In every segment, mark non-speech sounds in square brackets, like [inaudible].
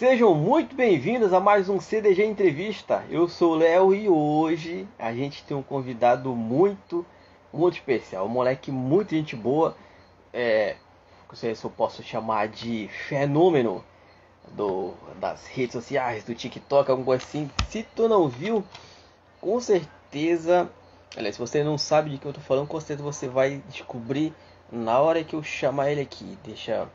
Sejam muito bem-vindos a mais um CDG Entrevista. Eu sou o Léo e hoje a gente tem um convidado muito, muito especial. Um moleque muito gente boa. É, não sei se eu posso chamar de fenômeno do, das redes sociais, do TikTok, coisa assim. Se tu não viu, com certeza. Aliás, se você não sabe de que eu tô falando, com certeza você vai descobrir na hora que eu chamar ele aqui. Deixa,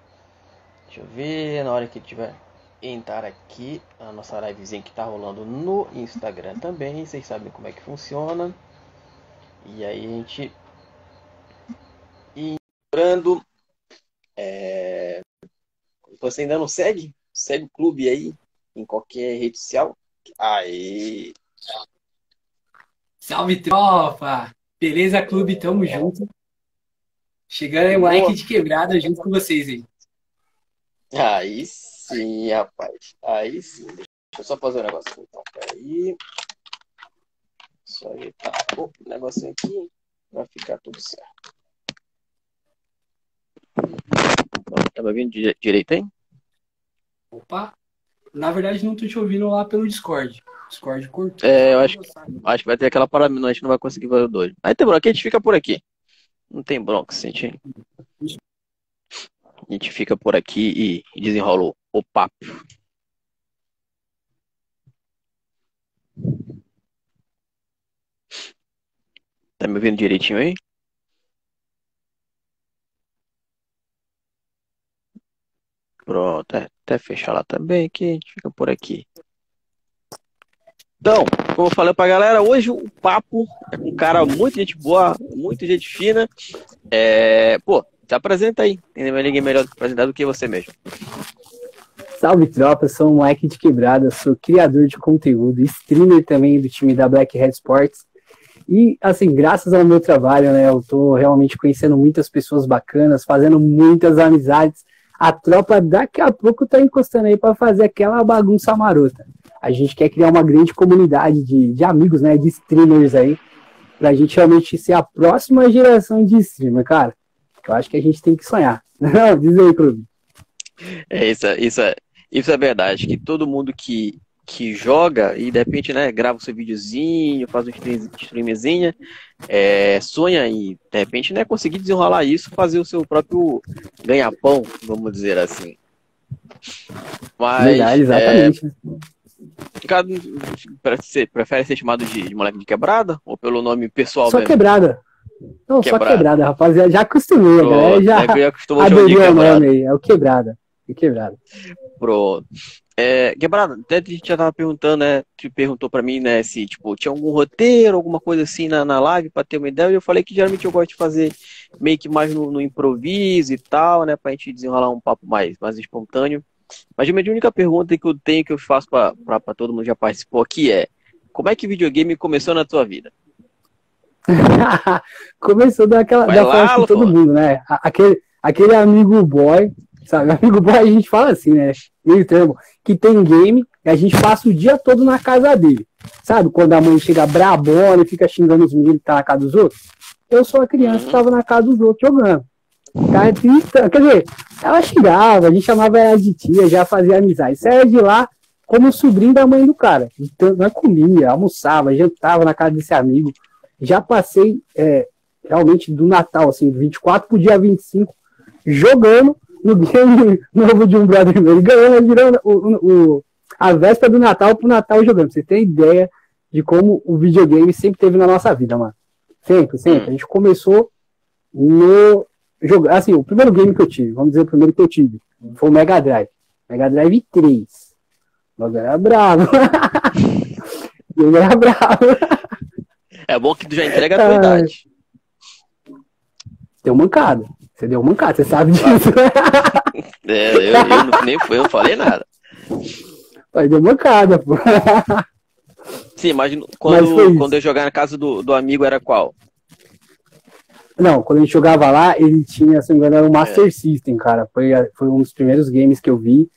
deixa eu ver, na hora que ele tiver entrar aqui a nossa livezinha que tá rolando no Instagram também. Vocês sabem como é que funciona. E aí a gente lembrando, é... você ainda não segue? Segue o clube aí em qualquer rede social. Aí. Salve tropa! Beleza, clube? Tamo junto. Chegando aí, moleque de quebrada junto com vocês aí. Aí sim, rapaz. Aí sim. Deixa eu só fazer um negócio. Então, peraí. Só ajeitar o negocinho aqui. Vai ficar tudo certo. Tá me ouvindo direito, hein? Opa! Na verdade, não tô te ouvindo lá pelo Discord. Discord curto. É, eu acho, acho que vai ter aquela parada, a gente não vai conseguir ver o dois. Aí tem bronca, a gente fica por aqui. Não tem bronca, sente. A gente fica por aqui e desenrola o papo. Tá me ouvindo direitinho aí? Pronto, é, até fechar lá também, que a gente fica por aqui. Então, como eu falei pra galera, hoje o papo é com um cara muito gente boa, muito gente fina. É, pô, se apresenta aí. Tem ninguém melhor apresentar do que você mesmo. Salve tropa, sou um moleque de quebrada, sou criador de conteúdo, streamer também do time da Black Hat Sports. E assim, graças ao meu trabalho, né, eu tô realmente conhecendo muitas pessoas bacanas, fazendo muitas amizades. A tropa daqui a pouco tá encostando aí para fazer aquela bagunça marota. A gente quer criar uma grande comunidade de, de amigos, né, de streamers aí, pra gente realmente ser a próxima geração de streamer, cara. Eu acho que a gente tem que sonhar. Não, [laughs] diz aí, Clube. É isso, isso é, isso é verdade, que todo mundo que, que joga e de repente, né, grava o seu videozinho, faz um streamzinho, é, sonha e de repente, né, conseguir desenrolar isso, fazer o seu próprio ganha-pão, vamos dizer assim. Mas, verdade, exatamente. É, você prefere ser chamado de, de moleque de quebrada ou pelo nome pessoal Só mesmo? quebrada. Não, quebrada. só quebrada, rapaziada. Já acostumei, Pronto, Já é aderiu o nome aí. É o quebrada. Quebrada. Pronto. É, quebrada, até a gente já tava perguntando, né? Que perguntou pra mim, né, se tipo, tinha algum roteiro, alguma coisa assim na, na live pra ter uma ideia. E eu falei que geralmente eu gosto de fazer meio que mais no, no improviso e tal, né? Pra gente desenrolar um papo mais, mais espontâneo. Mas a minha única pergunta que eu tenho, que eu faço pra todo mundo que já participou aqui é: como é que videogame começou na tua vida? [laughs] Começou daquela da forma de todo mundo, né? Aquele, aquele amigo boy, sabe? [laughs] Amigo boy a gente fala assim, né? Meio termo, que tem game e a gente passa o dia todo na casa dele. Sabe? Quando a mãe chega brabona e fica xingando os meninos que tá na casa dos outros. Eu sou a criança que tava na casa dos outros jogando. Cara, quer dizer, ela xingava, a gente chamava ela de tia, já fazia amizade. Saia de lá como sobrinho da mãe do cara. Então, nós comia, almoçava, jantava na casa desse amigo já passei é, realmente do Natal, assim, 24 pro dia 25, jogando no game [laughs] novo de um brother meu, ganhando, girando o, o, a véspera do Natal pro Natal jogando. Você tem ideia de como o videogame sempre teve na nossa vida, mano. Sempre, sempre. A gente começou no jogo. Assim, o primeiro game que eu tive, vamos dizer o primeiro que eu tive, foi o Mega Drive. Mega Drive 3. O era bravo. [laughs] ele era bravo. É bom que tu já entrega a tua idade. Deu mancada. Você deu mancada, você sabe disso. [laughs] é, eu, eu, nem eu não falei nada. Aí deu mancada, pô. Sim, mas quando, mas quando eu jogar na casa do, do amigo era qual? Não, quando a gente jogava lá, ele tinha, se não me engano, era o Master é. System, cara. Foi, foi um dos primeiros games que eu vi.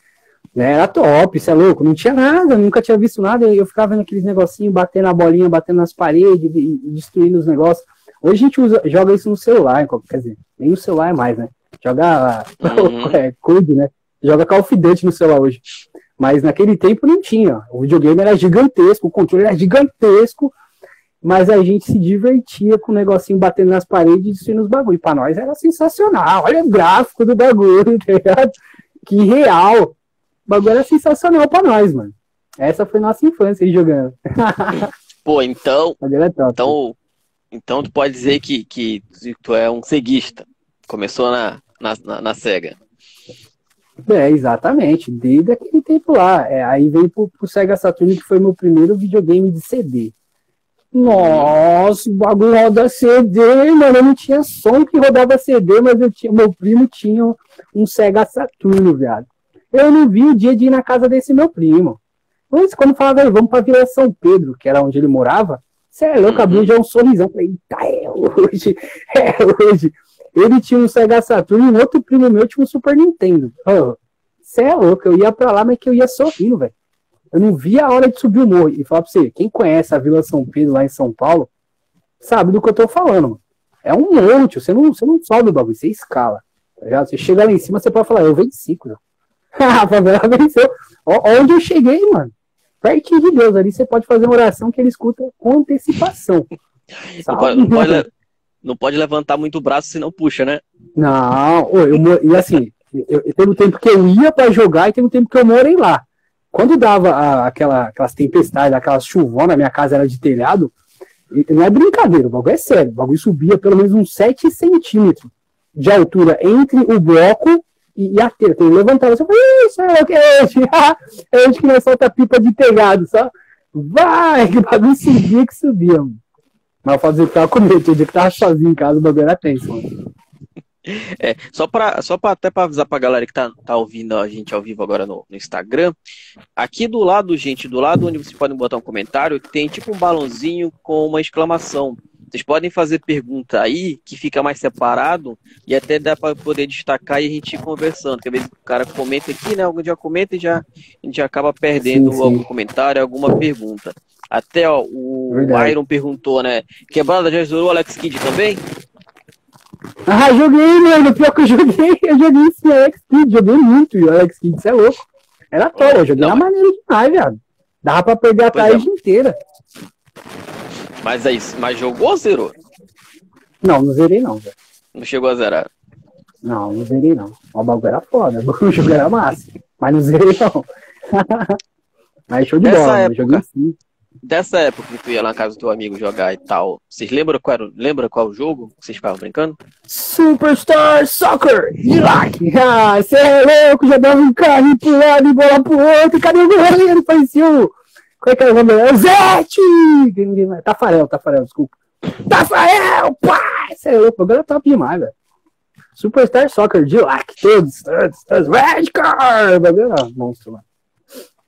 Né? Era top, isso é louco, não tinha nada, nunca tinha visto nada, eu ficava vendo aqueles negocinhos, batendo a bolinha, batendo nas paredes, destruindo os negócios. Hoje a gente usa, joga isso no celular, quer dizer, nem no celular mais, né? Joga uhum. [laughs] é, Code, né? Joga Call of Duty no celular hoje. Mas naquele tempo não tinha. O videogame era gigantesco, o controle era gigantesco, mas a gente se divertia com o negocinho batendo nas paredes e destruindo os bagulho. Pra nós era sensacional. Olha o gráfico do bagulho, [laughs] tá ligado? Que real. O bagulho era sensacional pra nós, mano. Essa foi nossa infância aí jogando. [laughs] Pô, então. então, então tu pode dizer que, que tu é um ceguista. Começou na, na, na, na SEGA. É, exatamente. Desde aquele tempo lá. É, aí veio pro, pro Sega Saturn, que foi meu primeiro videogame de CD. Nossa, o bagulho roda CD, mano. Eu não tinha som que rodava CD, mas eu tinha, meu primo tinha um Sega Saturno, viado. Eu não vi o dia de ir na casa desse meu primo. Mas quando falava, vamos pra Vila São Pedro, que era onde ele morava, você é louco, abriu já um sorrisão. Falei, eita, é hoje, [laughs] é hoje. Ele tinha um Sega Saturno e outro primo meu tinha um Super Nintendo. Você oh, é louco, eu ia pra lá, mas que eu ia sorrindo, velho. Eu não via a hora de subir o morro. E falar pra você, quem conhece a Vila São Pedro lá em São Paulo, sabe do que eu tô falando, mano. É um monte, você não, você não sobe o bagulho, você escala. Tá você chega lá em cima, você pode falar, eu venci, cara. [laughs] a favela venceu. Onde eu cheguei, mano? Pertinho de Deus, ali você pode fazer uma oração que ele escuta com antecipação. [laughs] Não pode, não, pode, não pode, levantar muito o braço, senão puxa, né? Não, eu, e assim, eu, eu, teve um tempo que eu ia para jogar e teve um tempo que eu morei lá. Quando dava a, aquela, aquelas tempestades, aquelas chuvonas, minha casa era de telhado, não é brincadeira, o bagulho é sério. O bagulho subia pelo menos uns 7 centímetros de altura entre o bloco e, e [laughs] a telha. Então, eu levantava assim, isso é o que é hoje? é hoje que nós solta pipa de telhado, só. Vai, que o bagulho subia que subia, mano. Mas eu fazia que tava com medo, tinha que tava sozinho em casa, o bagulho era tenso. [laughs] É, só para só pra, até para avisar para a galera que tá, tá ouvindo a gente ao vivo agora no, no, Instagram, aqui do lado, gente, do lado onde vocês podem botar um comentário, tem tipo um balãozinho com uma exclamação. Vocês podem fazer pergunta aí, que fica mais separado, e até dá para poder destacar e a gente ir conversando. Que às vezes o cara comenta aqui, né? Algum dia comenta e já, a gente acaba perdendo sim, sim. algum comentário, alguma pergunta. Até ó, o Verdade. Iron perguntou, né? Quebrada já zerou o Alex Kidd também? Ah, joguei, mano. Pior que eu joguei, [laughs] eu joguei esse Alex Kidd, joguei muito o Alex Kidd, você é louco. Era top, eu joguei não, na maneira demais, viado. Dava pra perder a tarde é. inteira. Mas aí, mas jogou ou zerou? Não, não zerei não, velho. Não chegou a zerar? Não, não zerei não. O bagulho era foda, [laughs] o jogo era massa. Mas não zerei não. [laughs] mas show de Essa bola, época, joguei sim dessa época que tu ia lá na casa do teu amigo jogar e tal, vocês lembram qual, era, lembra qual o jogo que vocês ficavam brincando? Superstar Soccer! Iraque! Ah, você é louco, já dava um carro pro lado e bola pro outro, cadê o goleiro? Parecia o... Qual é que era o nome? É Zete! Tafarel, Tafarel, desculpa. Tafarel! Pá! Você é louco, agora é top demais, velho. Superstar Soccer, de todos, todos, todos, Red Car! Monstro, mano.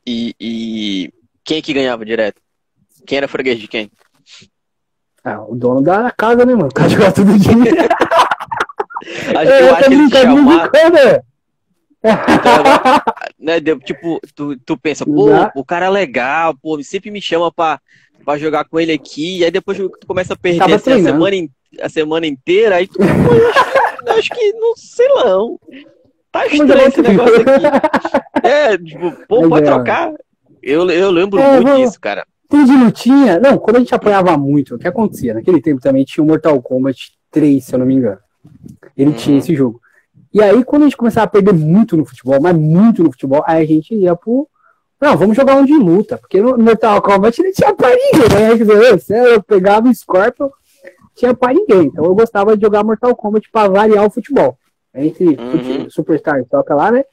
E, e quem que ganhava direto? Quem era freguês de quem? Ah, o dono da casa, né, mano? O cara jogava todo dia. [laughs] acho que, eu acho que ele chamava... Então, [laughs] né, tipo, tu, tu pensa, pô, Já? o cara é legal, pô, sempre me chama pra, pra jogar com ele aqui, e aí depois tu começa a perder assim, a, semana, a semana inteira, aí tu, pô, eu acho, eu acho que, não sei não, tá estranho esse negócio aqui. É, tipo, pô, pode é, trocar. Eu, eu lembro é, muito disso, cara. Tem de lutinha. Não, quando a gente apanhava muito, o que acontecia? Naquele tempo também tinha o Mortal Kombat 3, se eu não me engano. Ele uhum. tinha esse jogo. E aí, quando a gente começava a perder muito no futebol, mas muito no futebol, aí a gente ia pro. Não, vamos jogar um de luta, porque no Mortal Kombat não tinha pra ninguém, né? Dizer, eu pegava o Scorpion, tinha pra ninguém. Então eu gostava de jogar Mortal Kombat pra variar o futebol. Entre uhum. Superstar toca lá, né?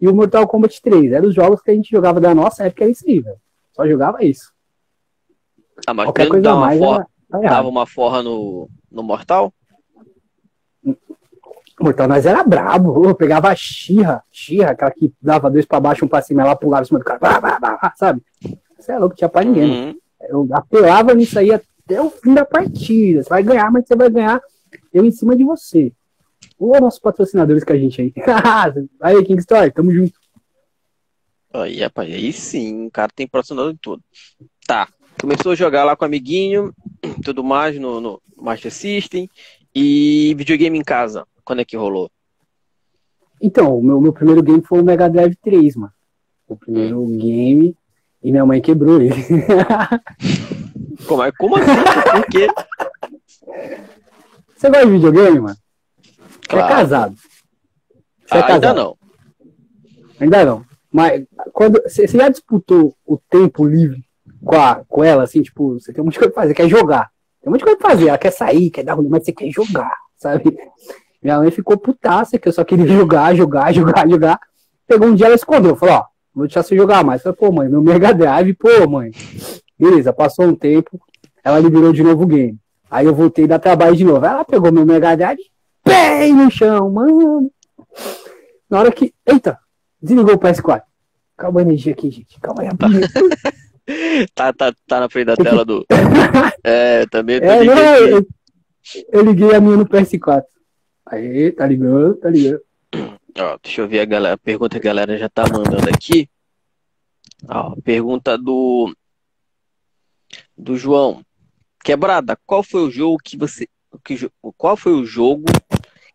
E o Mortal Kombat 3. Eram os jogos que a gente jogava da nossa época, era isso aí, velho. Só jogava isso. Ah, mas Qualquer coisa dava, mais uma forra, dava uma forra no, no Mortal? Mortal nós era brabo, eu pegava a Xirra, Xirra, aquela que dava dois pra baixo, um pra cima, ela pulava em cima do cara, blá, blá, blá, sabe? Você é louco, tinha pra ninguém. Uhum. Eu apelava nisso aí até o fim da partida. Você vai ganhar, mas você vai ganhar eu em cima de você. Ô, nossos patrocinadores com a gente aí. [laughs] aí, King Store, tamo junto. Aí, rapaz, aí sim, o cara tem patrocinador de tudo. Tá, começou a jogar lá com o amiguinho, tudo mais no, no Master System. E videogame em casa, quando é que rolou? Então, o meu, meu primeiro game foi o Mega Drive 3, mano. o primeiro game e minha mãe quebrou ele. [laughs] Como, é, como assim? Por quê? Você gosta de videogame, mano? Claro. Você é casado. Você é casado. Ainda não. Ainda não. Mas quando você já disputou o tempo livre com, a, com ela, assim, tipo, você tem um monte de coisa pra fazer, quer jogar. Tem um monte de coisa pra fazer, ela quer sair, quer dar rolê, mas você quer jogar, sabe? Minha mãe ficou putaça, que eu só queria [laughs] jogar, jogar, jogar, jogar. Pegou um dia, ela escondeu, falou, ó, vou deixar você jogar mais. Eu falei, pô, mãe, meu Mega Drive, pô, mãe. Beleza, passou um tempo, ela liberou de novo o game. Aí eu voltei da trabalho de novo. Ela pegou meu Mega Drive, bem no chão, mano. Na hora que. Eita! Desligou o PS4. Calma a energia aqui, gente. Calma aí, [laughs] tá, tá, tá na frente da tela do. [laughs] é, também tô é, não, eu, eu, liguei a minha no PS4. Aí, tá ligando, tá ligando. Ó, deixa eu ver a galera. A pergunta que a galera já tá mandando aqui. Ó, pergunta do. Do João. Quebrada, qual foi o jogo que você. Que, qual foi o jogo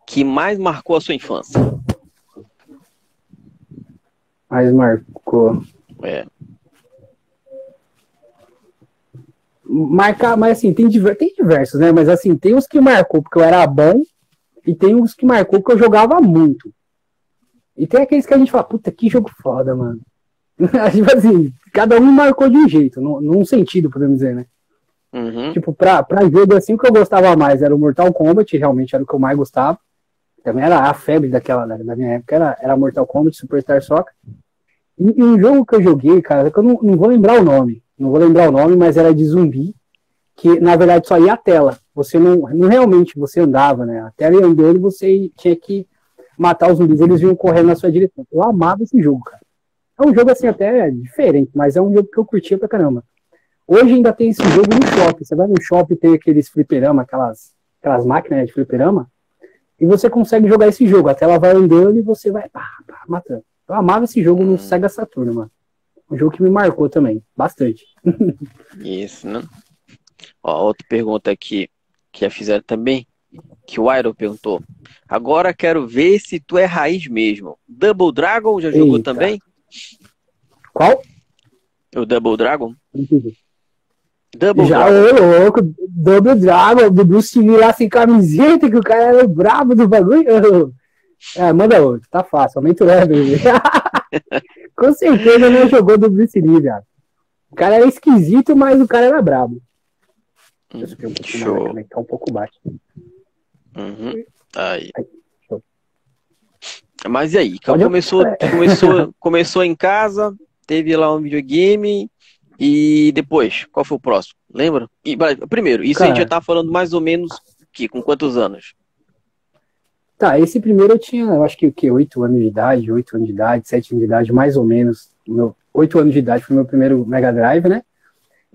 que mais marcou a sua infância? Mais marcou. É. Marcar, mas assim, tem, tem diversos, né? Mas assim, tem os que marcou porque eu era bom e tem os que marcou porque eu jogava muito. E tem aqueles que a gente fala, puta, que jogo foda, mano. [laughs] tipo assim, cada um marcou de um jeito, num, num sentido, podemos dizer, né? Uhum. Tipo, pra, pra jogo assim, o que eu gostava mais era o Mortal Kombat, realmente era o que eu mais gostava. Também era a febre daquela, da minha época, era, era Mortal Kombat, Superstar Soccer. E, e um jogo que eu joguei, cara, que eu não, não vou lembrar o nome, não vou lembrar o nome, mas era de zumbi, que na verdade só ia a tela. Você não, não realmente você andava, né? A tela ia andando você tinha que matar os zumbis, eles vinham correndo na sua direção. Eu amava esse jogo, cara. É um jogo assim até diferente, mas é um jogo que eu curtia pra caramba. Hoje ainda tem esse jogo no shopping. Você vai no shopping tem aqueles fliperama, aquelas, aquelas máquinas de fliperama, e você consegue jogar esse jogo. A tela vai andando e você vai pá, pá, matando. Eu amava esse jogo no Sega Saturn, mano. Um jogo que me marcou também, bastante. [laughs] Isso, né? Ó, outra pergunta aqui que já fizeram também, que o Iron perguntou. Agora quero ver se tu é raiz mesmo. Double Dragon já jogou Eita. também? Qual? O Double Dragon? Double Já, Dragon. ô louco, Double Dragon, do Bruce Lee lá sem camiseta, que o cara era brabo do bagulho. [laughs] É, manda outro, tá fácil, aumenta o level. [laughs] Com certeza não jogou do Bruce Lee, viado. O cara era esquisito, mas o cara era brabo. Hum, um show. Mais, tá um pouco baixo. Uhum. Aí. aí mas e aí? Começou, começou, [laughs] começou em casa, teve lá um videogame, e depois, qual foi o próximo? Lembra? E, primeiro, isso Cara, a gente já tá falando mais ou menos que com quantos anos? Tá, esse primeiro eu tinha, eu acho que o quê? 8 anos de idade, 8 anos de idade, 7 anos de idade, mais ou menos. Meu, 8 anos de idade foi meu primeiro Mega Drive, né?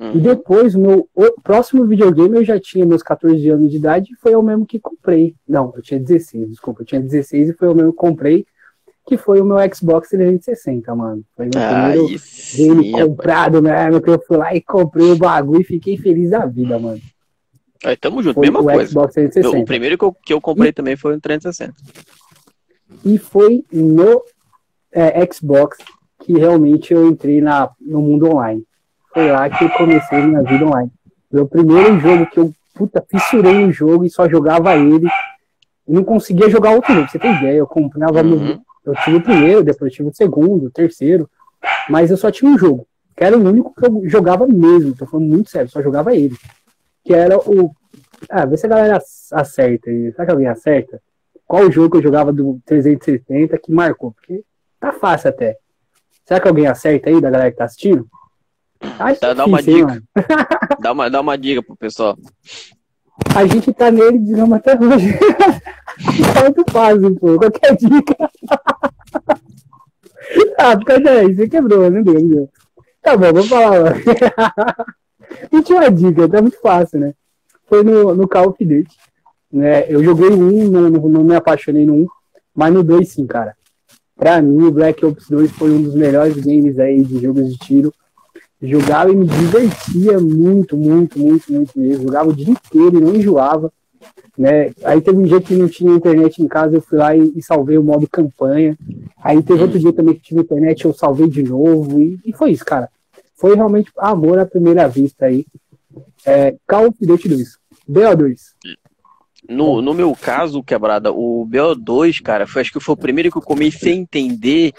Uhum. E depois, o meu próximo videogame eu já tinha meus 14 anos de idade e foi o mesmo que comprei. Não, eu tinha 16, desculpa, eu tinha 16 e foi o mesmo que comprei que foi o meu Xbox 360, mano. Foi meu ah, primeiro game comprado, né? Que eu fui lá e comprei o bagulho e fiquei feliz da vida, mano. Aí, tamo junto, foi mesma o coisa. Xbox 360. O primeiro que eu, que eu comprei e, também foi o 360. E foi no é, Xbox que realmente eu entrei na, no mundo online. Foi lá que eu comecei minha vida online. Meu primeiro jogo que eu, puta, fissurei no jogo e só jogava ele. E não conseguia jogar outro jogo, você tem ideia. Eu comprava uhum. Eu tive o primeiro, depois tive o segundo, o terceiro, mas eu só tinha um jogo, que era o único que eu jogava mesmo, tô falando muito sério, só jogava ele. Que era o. Ah, vê se a galera acerta aí. Será que alguém acerta? Qual o jogo que eu jogava do 360 que marcou? Porque tá fácil até. Será que alguém acerta aí da galera que tá assistindo? Acho dá, difícil, dá uma dica. dá, uma, dá uma dica pro pessoal. A gente tá nele, digamos, até hoje. [laughs] Muito fácil, pô. Qualquer dica. [laughs] ah, porque é você quebrou, não deu, deu. Tá bom, vou falar. [laughs] e tinha uma dica, tá muito fácil, né? Foi no, no Call of Duty. Né? Eu joguei um, não, não, não me apaixonei no 1, mas no 2 sim, cara. Pra mim, o Black Ops 2 foi um dos melhores games aí de jogos de tiro jogava e me divertia muito, muito, muito, muito mesmo. Jogava o dia inteiro e não enjoava. Né? Aí teve um dia que não tinha internet em casa, eu fui lá e, e salvei o modo campanha. Aí teve outro dia também que tive internet, eu salvei de novo, e, e foi isso, cara. Foi realmente amor à primeira vista aí. É, Call of Duty 2. BO2. No, no meu caso, quebrada, o BO2, cara, foi, acho que foi o primeiro que eu comecei a entender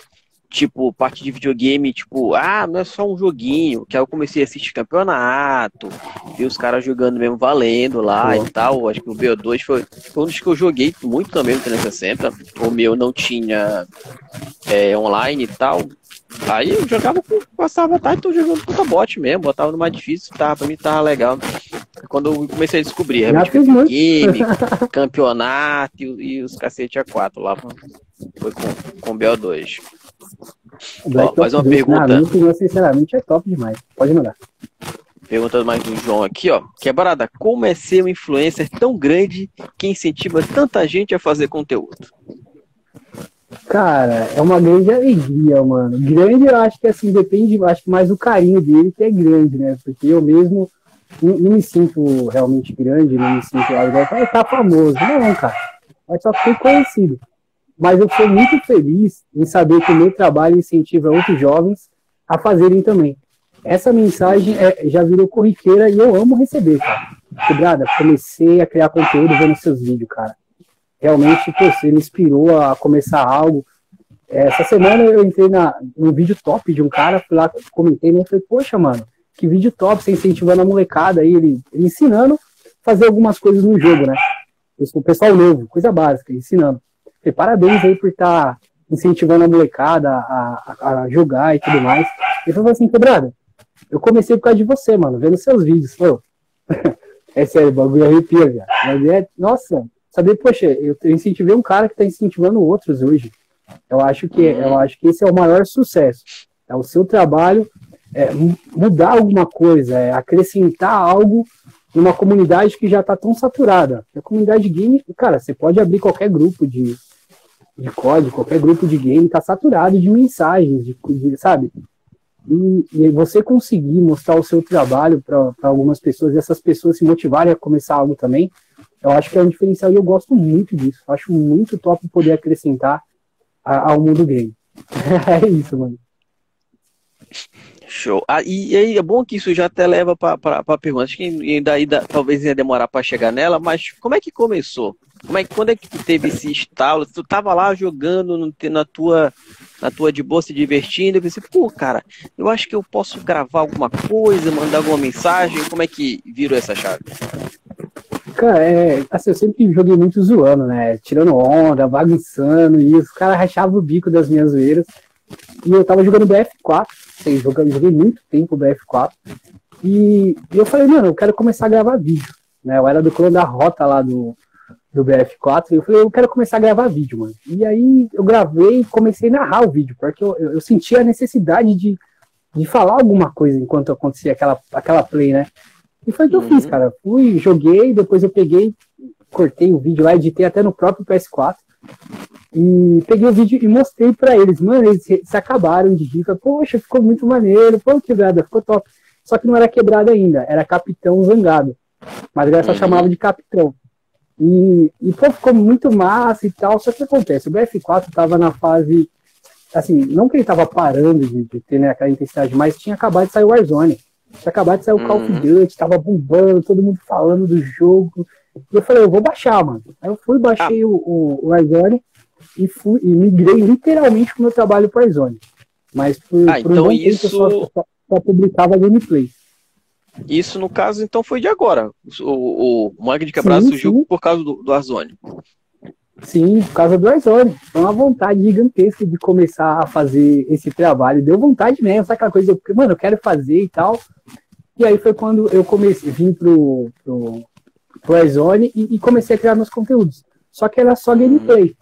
tipo, parte de videogame, tipo, ah, não é só um joguinho, que aí eu comecei a assistir campeonato, vi os caras jogando mesmo valendo lá Pô. e tal. Acho que o BO2 foi, foi um dos que eu joguei muito também no 360. O meu não tinha é, online e tal. Aí eu jogava, passava a tarde, tô jogando puta bot mesmo, botava no mais difícil, tava, pra mim tava legal. Quando eu comecei a descobrir, realmente, game, [laughs] campeonato e, e os cacete A4 lá, foi com, com BO2. Ó, mais uma pergunta. Minha sinceramente, é top demais. Pode mandar. Pergunta mais do João aqui, ó. Quebrada, como é ser um influencer tão grande que incentiva tanta gente a fazer conteúdo? Cara, é uma grande alegria, mano. Grande, eu acho que assim, depende, acho que mais do carinho dele que é grande, né? Porque eu mesmo não, não me sinto realmente grande, não me sinto lá igual, tá famoso. Não, cara. Mas só fiquei conhecido mas eu sou muito feliz em saber que o meu trabalho incentiva outros jovens a fazerem também. Essa mensagem é, já virou corriqueira e eu amo receber, cara. Quebrada, comecei a criar conteúdo vendo seus vídeos, cara. Realmente, você me inspirou a começar algo. Essa semana eu entrei na, no vídeo top de um cara, fui lá, comentei, né? Falei, poxa, mano, que vídeo top, você incentivando a molecada aí, ele, ele ensinando a fazer algumas coisas no jogo, né? O pessoal novo, coisa básica, ensinando. E parabéns aí por estar tá incentivando a molecada a, a, a, jogar e tudo mais. Ele falou assim, quebrada, eu comecei por causa de você, mano, vendo seus vídeos. Pô. [laughs] é sério, o bagulho arrepia, velho. Mas é, nossa, saber, poxa, eu, eu incentivei um cara que tá incentivando outros hoje. Eu acho que, eu acho que esse é o maior sucesso. É o seu trabalho é, mudar alguma coisa, é acrescentar algo numa comunidade que já está tão saturada. A comunidade game, cara, você pode abrir qualquer grupo de, de código, qualquer grupo de game está saturado de mensagens, de, de sabe? E, e, você conseguir mostrar o seu trabalho para algumas pessoas e essas pessoas se motivarem a começar algo também, eu acho que é um diferencial e eu gosto muito disso. Acho muito top poder acrescentar a, ao mundo game. [laughs] é isso, mano. Show. Ah, e, aí é bom que isso já até leva para a pergunta. Acho que daí talvez ia demorar para chegar nela, mas como é que começou? Como é, quando é que teve esse estalo? Tu tava lá jogando no, na tua na tua de boa se divertindo, eu pensei, pô, cara, eu acho que eu posso gravar alguma coisa, mandar alguma mensagem. Como é que virou essa chave? Cara, é, assim, eu sempre joguei muito zoando, né? Tirando onda, bagunçando, e os caras rachavam o bico das minhas zoeiras. E eu tava jogando BF4, sei, joguei, joguei muito tempo BF4. E, e, eu falei, mano, eu quero começar a gravar vídeo. Né? Eu era do clã da rota lá do, do BF4, e eu falei, eu quero começar a gravar vídeo, mano. E aí eu gravei e comecei a narrar o vídeo, porque eu, eu, eu sentia a necessidade de, de falar alguma coisa enquanto acontecia aquela, aquela play, né? E foi o que uhum. eu fiz, cara. Fui, joguei, depois eu peguei, cortei o vídeo lá, editei até no próprio PS4. E peguei o vídeo e mostrei para eles. Mano, eles se acabaram de rir. Poxa, ficou muito maneiro. Pô, quebrada, ficou top. Só que não era quebrada ainda, era Capitão Zangado. Mas a galera só uhum. chamava de Capitão. E, e pô, ficou muito massa e tal. Só que acontece, o BF4 tava na fase. Assim, não que ele tava parando de, de ter né, aquela intensidade, mas tinha acabado de sair o Warzone. Tinha acabado de sair o Call of uhum. Duty, tava bombando, todo mundo falando do jogo. E eu falei, eu vou baixar, mano. Aí eu fui, baixei ah. o, o, o Warzone e, fui, e migrei literalmente pro meu trabalho para Warzone. Mas por, ah, por então um isso... tempo eu só, só, publicava gameplay. Isso, no caso, então foi de agora. O, o Mangue de Quebrado surgiu sim. por causa do, do Warzone. Sim, por causa do Warzone. Foi uma vontade gigantesca de começar a fazer esse trabalho. Deu vontade mesmo, sabe aquela coisa, mano, eu quero fazer e tal. E aí foi quando eu comecei, vim pro, pro, pro Warzone e, e comecei a criar meus conteúdos. Só que era só gameplay.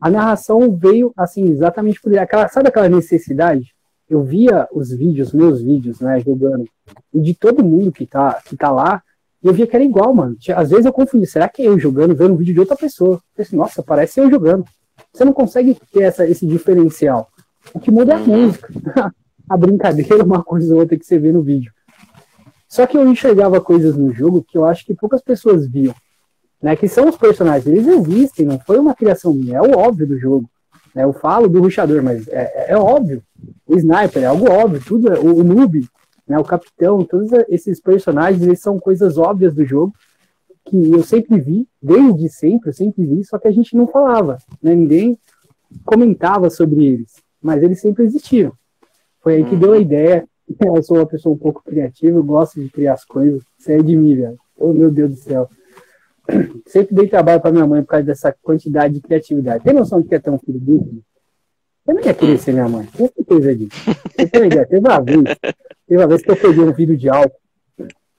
A narração veio, assim, exatamente por aquela, sabe aquela necessidade? Eu via os vídeos, meus vídeos, né, jogando, e de todo mundo que tá, que tá lá, e eu via que era igual, mano. Às vezes eu confundi, será que é eu jogando, vendo um vídeo de outra pessoa? Eu pensei, nossa, parece eu jogando. Você não consegue ter essa, esse diferencial. O que muda é a uhum. música. [laughs] a brincadeira, uma coisa ou outra que você vê no vídeo. Só que eu enxergava coisas no jogo que eu acho que poucas pessoas viam né, que são os personagens, eles existem, não foi uma criação minha, é o óbvio do jogo. Né? Eu falo do ruxador, mas é, é, é óbvio. O sniper é algo óbvio, tudo, é, o, o noob, né, o capitão, todos esses personagens, eles são coisas óbvias do jogo que eu sempre vi, desde sempre, eu sempre vi, só que a gente não falava, né? Ninguém comentava sobre eles, mas eles sempre existiram. Foi aí que deu a uhum. ideia. [laughs] Eu sou uma pessoa um pouco criativa, eu gosto de criar as coisas. Isso é de mim, velho. Oh, meu Deus do céu. Sempre dei trabalho para minha mãe por causa dessa quantidade de criatividade. Tem noção de que é ter um filho desse? Eu não ia querer ser minha mãe. Tenho certeza disso. Você tem ideia? Teve uma vez, teve uma vez que eu peguei um vidro de álcool.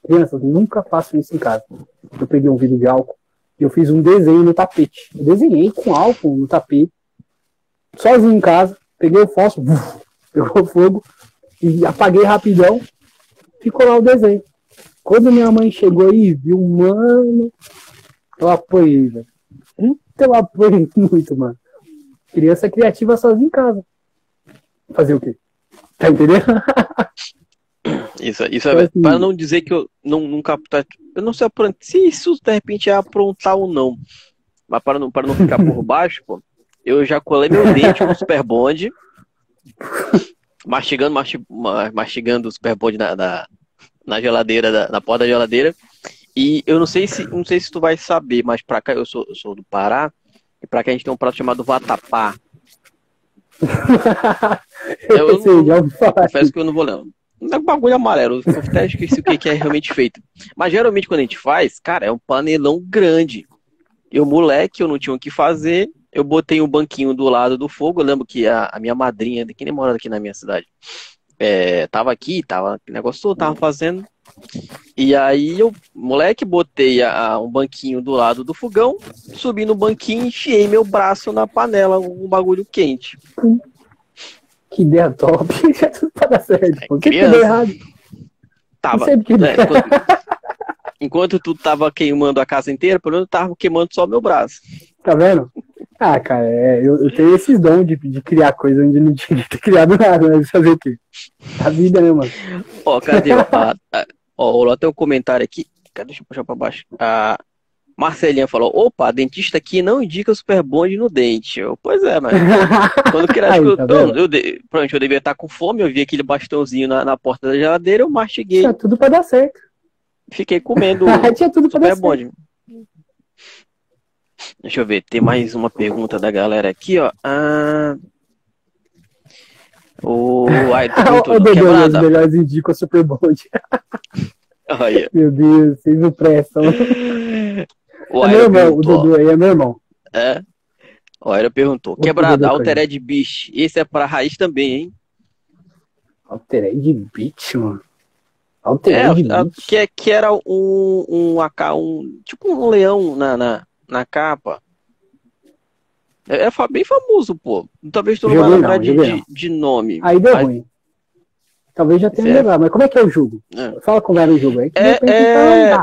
Crianças, nunca faço isso em casa. Eu peguei um vidro de álcool e eu fiz um desenho no tapete. Eu desenhei com álcool no tapete, sozinho em casa. Peguei o fósforo, pegou fogo e apaguei rapidão. Ficou lá o desenho. Quando minha mãe chegou aí e viu, mano, eu apoiei, velho. Eu apoiei [laughs] muito, mano. Criança criativa sozinha em casa. Fazer o quê? Tá entendendo? [laughs] Isso, isso é, assim, para não dizer que eu não nunca eu não sei se isso de repente é aprontar ou não, mas para não para não ficar por baixo, pô, eu já colei meu dente com o Super Bond, mastigando mastigando o Super Bond na, na, na geladeira da, na porta da geladeira e eu não sei se não sei se tu vai saber, mas para cá eu sou eu sou do Pará e para cá a gente tem um prato chamado vatapá. [laughs] eu, eu, sei, já confesso que eu não vou lembrar. É um bagulho amarelo. Eu até esqueci o que, que é realmente feito. Mas geralmente quando a gente faz, cara, é um panelão grande. Eu, moleque, eu não tinha o que fazer. Eu botei um banquinho do lado do fogo. Eu lembro que a, a minha madrinha, que nem mora aqui na minha cidade, é, tava aqui, tava, negócio todo, tava fazendo. E aí eu, moleque, botei a, um banquinho do lado do fogão, subi no banquinho e enfiei meu braço na panela, um bagulho quente. Que ideia top. [laughs] Já tudo para dar certo. Por que deu errado? Tava. Né, enquanto, [laughs] enquanto tu tava queimando a casa inteira, pelo menos eu tava queimando só meu braço. Tá vendo? Ah, cara, é, eu, eu, tenho esses dons de, de criar coisa onde não tinha que [laughs] ter criado nada, né? Fazer o quê? A vida, né, mano? Ó, cadê? Ó, rolou até um comentário aqui. Deixa eu puxar pra baixo. Ah, Marcelinha falou: opa, dentista aqui não indica super bonde no dente. Eu, pois é, mas. [laughs] Quando que era, Aí, tá eu, eu, eu, eu devia estar com fome, eu vi aquele bastãozinho na, na porta da geladeira, eu mastiguei. Tinha tudo pra dar certo. Fiquei comendo. [laughs] Tinha tudo pra dar certo. Deixa eu ver, tem mais uma pergunta da galera aqui, ó. Ah... O [laughs] Ayrton o Dodô, os melhores indicam Super Bonde. Olha. [laughs] Meu Deus, vocês não prestam. [laughs] O é meu irmão, o Dudu aí é meu irmão. É. O Aero perguntou. O Quebrada, Altered Beast. Esse é pra raiz também, hein? Altered Beast, mano. Altered é, Beast. Que, que era um, um, AK, um tipo um leão na, na, na capa. É, é bem famoso, pô. Talvez tu não vai lembrar de, de, de, nome. Aí deu mas... ruim. Talvez já tenha é. lembrado, mas como é que é o jogo? É. Fala como era o jogo aí. É, é...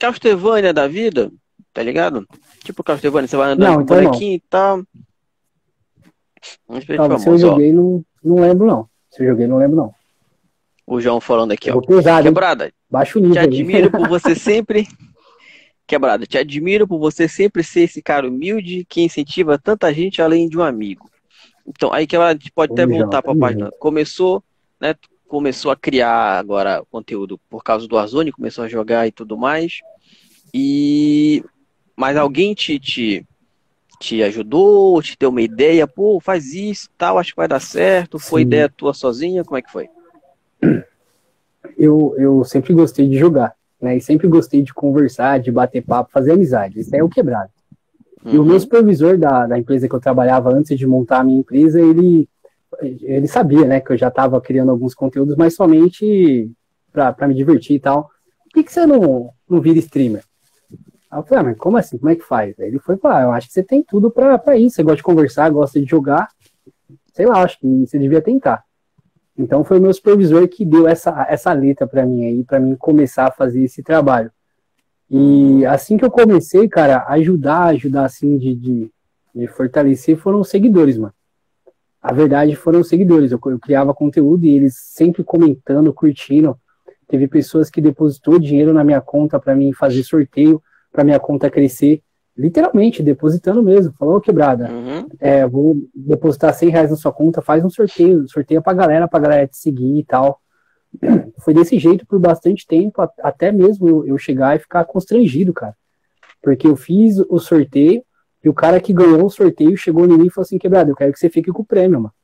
Castlevania da vida, tá ligado? Tipo Castlevania, você vai andando não, então bonequinho e tal. Não, se eu joguei, não, não lembro não. Se eu joguei, não lembro não. O João falando aqui, ó. Pesado, Quebrada, Baixo nível. Te admiro por você [laughs] sempre... Quebrada, te admiro por você sempre ser esse cara humilde que incentiva tanta gente além de um amigo. Então, aí que a gente pode até voltar para a página. Começou, né? começou a criar agora conteúdo por causa do Arzoni, começou a jogar e tudo mais. E mas alguém te, te, te ajudou, te deu uma ideia, pô, faz isso, tal, acho que vai dar certo. Foi Sim. ideia tua sozinha? Como é que foi? Eu, eu sempre gostei de jogar, né? E sempre gostei de conversar, de bater papo, fazer amizade. Isso é o quebrado. Uhum. E o meu uhum. supervisor da, da empresa que eu trabalhava antes de montar a minha empresa, ele ele sabia, né, que eu já estava criando alguns conteúdos, mas somente para me divertir e tal. Por que, que você não, não vira streamer? Aí eu falei, ah, mas como assim? Como é que faz? Aí ele foi falar, ah, eu acho que você tem tudo para isso. Você gosta de conversar, gosta de jogar. Sei lá, acho que você devia tentar. Então foi meu supervisor que deu essa, essa letra para mim aí, para mim começar a fazer esse trabalho. E assim que eu comecei, cara, ajudar, ajudar assim de, de, de fortalecer foram os seguidores, mano a verdade foram os seguidores. Eu, eu, criava conteúdo e eles sempre comentando, curtindo. Teve pessoas que depositou dinheiro na minha conta para mim fazer sorteio, para minha conta crescer. Literalmente, depositando mesmo. Falou, quebrada, uhum. é, vou depositar 100 reais na sua conta, faz um sorteio, sorteia pra galera, pra galera te seguir e tal. [clears throat] Foi desse jeito por bastante tempo, até mesmo eu chegar e ficar constrangido, cara. Porque eu fiz o sorteio e o cara que ganhou o sorteio chegou em mim e falou assim: quebrada, eu quero que você fique com o prêmio, mano.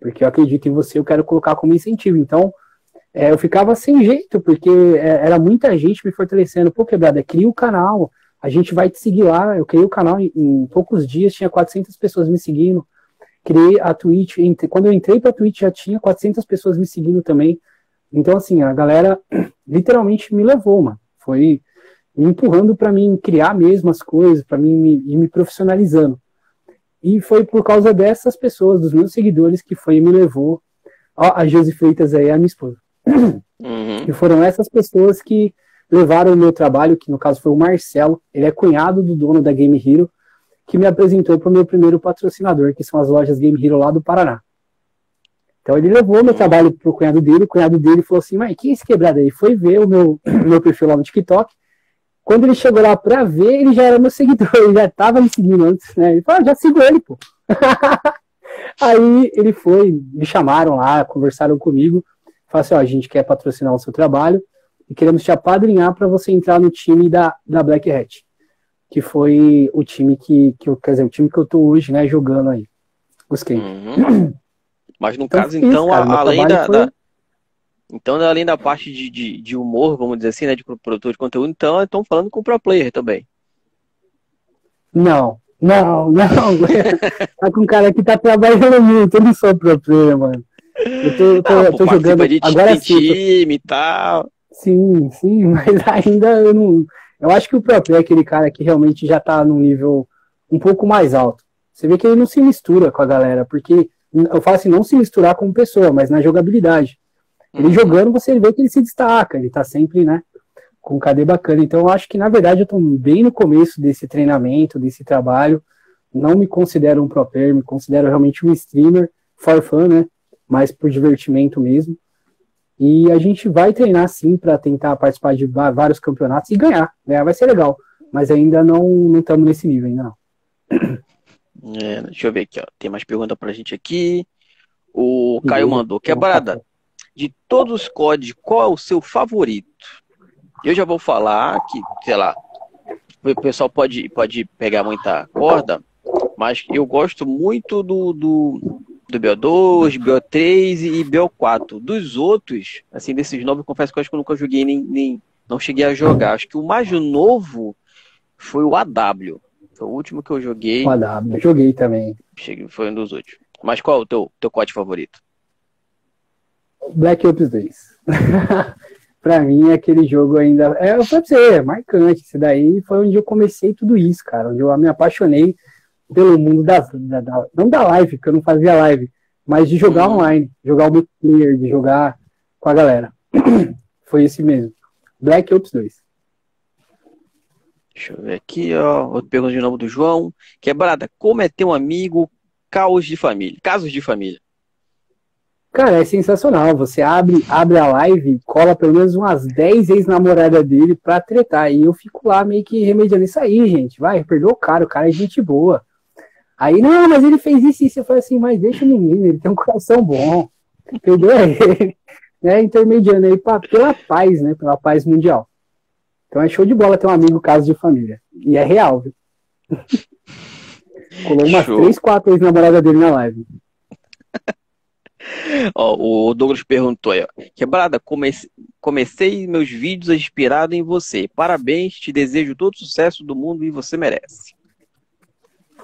Porque eu acredito em você, eu quero colocar como incentivo. Então, é, eu ficava sem jeito, porque é, era muita gente me fortalecendo. Pô, quebrada, cria o canal, a gente vai te seguir lá. Eu criei o canal em, em poucos dias, tinha 400 pessoas me seguindo. Criei a Twitch, entre, quando eu entrei pra Twitch já tinha 400 pessoas me seguindo também. Então, assim, a galera [clears throat] literalmente me levou, mano. Foi me empurrando para mim criar mesmo as coisas, para mim me, ir me profissionalizando. E foi por causa dessas pessoas, dos meus seguidores, que foi e me levou. Ó, a Josi Freitas aí, a minha esposa. Uhum. E foram essas pessoas que levaram o meu trabalho, que no caso foi o Marcelo, ele é cunhado do dono da Game Hero, que me apresentou para o meu primeiro patrocinador, que são as lojas Game Hero lá do Paraná. Então ele levou meu trabalho pro cunhado dele, o cunhado dele falou assim, mas que é esse quebrado aí? Foi ver o meu, [clears throat] meu perfil lá no TikTok. Quando ele chegou lá pra ver, ele já era meu seguidor, [laughs] ele já tava me seguindo antes, né? Ele falou, ah, já sigo ele, pô. [laughs] aí ele foi, me chamaram lá, conversaram comigo, falaram assim, ó, a gente quer patrocinar o seu trabalho, e queremos te apadrinhar para você entrar no time da, da Black Hat, que foi o time que, que eu, quer dizer, o time que eu tô hoje, né, jogando aí. Busquei. Uhum. [clears throat] Mas no então, caso, então, cara, além da, foi... da, Então, além da parte de, de, de, humor, vamos dizer assim, né, de produtor de conteúdo, então estão falando com o pro player também. Não, não, não. [laughs] tá com um cara que tá trabalhando muito, eu não sou pro player, mano. Eu tô, tô, ah, tô jogando agora sim. time e tal. Sim, sim, [laughs] mas ainda eu não. Eu acho que o próprio é aquele cara que realmente já tá num nível um pouco mais alto. Você vê que ele não se mistura com a galera, porque eu falo assim, não se misturar como pessoa, mas na jogabilidade. Ele uhum. jogando, você vê que ele se destaca, ele tá sempre, né, com um KD bacana. Então eu acho que, na verdade, eu tô bem no começo desse treinamento, desse trabalho. Não me considero um pro player, me considero realmente um streamer, for fun, né, mais por divertimento mesmo. E a gente vai treinar sim para tentar participar de vários campeonatos e ganhar. Ganhar vai ser legal, mas ainda não estamos nesse nível ainda não. [clears throat] É, deixa eu ver aqui, ó. Tem mais pergunta pra gente aqui. O Caio mandou. Quebrada, de todos os códigos, qual é o seu favorito? Eu já vou falar que, sei lá, o pessoal pode, pode pegar muita corda, mas eu gosto muito do, do do BO2, BO3 e BO4. Dos outros, assim, desses novos, confesso que eu acho que eu nunca joguei nem, nem não cheguei a jogar. Acho que o mais novo foi o AW. Foi o último que eu joguei. O AW, joguei também. Cheguei, foi um dos últimos. Mas qual é o teu, teu código favorito? Black Ops 2. [laughs] pra mim, aquele jogo ainda. É, eu falei pra você, é marcante. Esse daí foi onde eu comecei tudo isso, cara. Onde eu me apaixonei pelo mundo da, da, da, não da live, porque eu não fazia live, mas de jogar uhum. online, jogar o multiplayer, de jogar com a galera. [clears throat] Foi esse mesmo. Black Ops 2. Deixa eu ver aqui, ó. Outra pergunta de novo do João. Quebrada, como é ter um amigo caos de família? Casos de família. Cara, é sensacional. Você abre, abre a live, cola pelo menos umas 10 ex-namoradas dele pra tretar. E eu fico lá meio que remediando isso aí, gente. Vai, perdoa o cara, o cara é gente boa. Aí, não, mas ele fez isso e isso. Eu falei assim, mas deixa o menino, ele tem um coração bom. Ele. [laughs] Né, intermediando aí pra, pela paz, né? Pela paz mundial. Então é show de bola ter um amigo caso de família. E é real, viu? [laughs] Colou umas show. três, quatro ex-namoradas dele na live. [laughs] Ó, o Douglas perguntou aí, ó. Quebrada, comecei, comecei meus vídeos inspirado em você. Parabéns, te desejo todo o sucesso do mundo e você merece.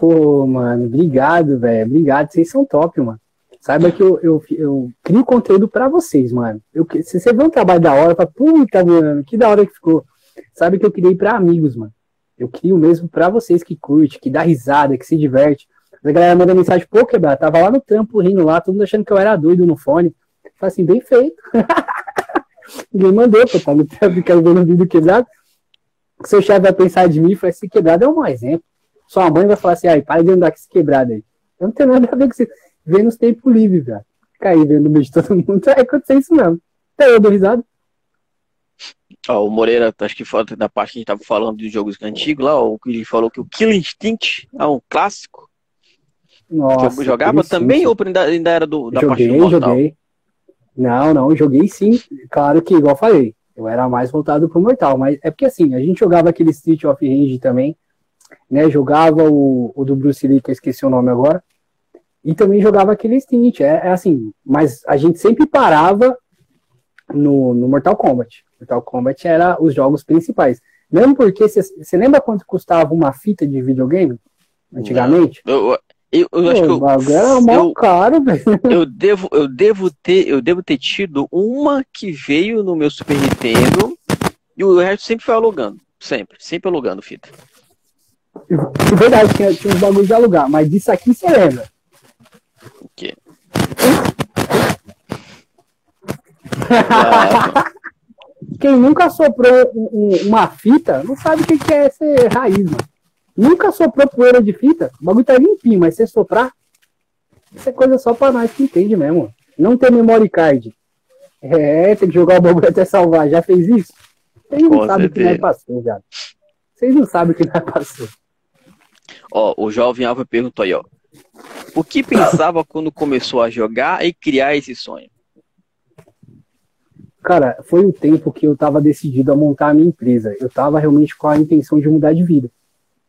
Pô, mano, obrigado, velho. Obrigado, vocês são top, mano. Saiba que eu, eu, eu crio conteúdo para vocês, mano. Eu, se você vê um trabalho da hora, fala, puta, mano, que da hora que ficou. Sabe que eu criei para amigos, mano. Eu crio mesmo para vocês que curte, que dá risada, que se diverte. A galera manda mensagem, pô, quebrar, tava lá no trampo rindo lá, todo mundo achando que eu era doido no fone. Falei assim, bem feito. [laughs] Ninguém mandou, pô, tá no trampo, quero ver no vídeo quebrado. Seu chefe vai pensar de mim, falei, esse quebrado é um exemplo. Sua mãe vai falar assim, ai, para de andar com esse quebrado aí. Eu não tenho nada a ver com isso. Vem nos tempos livres, velho. Cair vendo no meio de todo mundo, [laughs] vai acontecer isso mesmo. Até eu dou risada. Ó, o Moreira, acho que foi da parte que a gente tava falando dos jogos antigos lá, o que ele falou que o Kill Instinct é um clássico. Nossa, que jogava também ou ainda, ainda era do, da joguei, parte do Mortal? Joguei, Não, não, joguei sim. Claro que, igual falei, eu era mais voltado pro Mortal, mas é porque assim, a gente jogava aquele Street of Rage também, né? Jogava o, o do Bruce Lee, que eu esqueci o nome agora, e também jogava aquele Instinct. É, é assim, mas a gente sempre parava no, no Mortal Kombat. Mortal Kombat era os jogos principais. Mesmo porque você lembra quanto custava uma fita de videogame antigamente? Eu, eu, eu acho que eu, era mal eu, caro, velho. Eu devo, eu devo ter, eu devo ter tido uma que veio no meu Super Nintendo e o resto sempre foi alugando, sempre, sempre alugando fita. É verdade, tinha, tinha uns bagulhos de alugar, mas disso aqui você lembra? O quê? [laughs] Quem nunca soprou uma fita não sabe o que é ser raiz, mano. Nunca soprou poeira de fita? O bagulho tá limpinho, mas você soprar, isso é coisa só pra nós que entende mesmo. Não tem memory card. É, tem que jogar o bagulho até salvar. Já fez isso? Vocês não sabem o que nós passou, já. Vocês não sabem o que nós passou. Ó, o jovem Alva perguntou aí, ó. O que pensava quando começou a jogar e criar esse sonho? Cara, foi o tempo que eu tava decidido a montar a minha empresa. Eu tava realmente com a intenção de mudar de vida.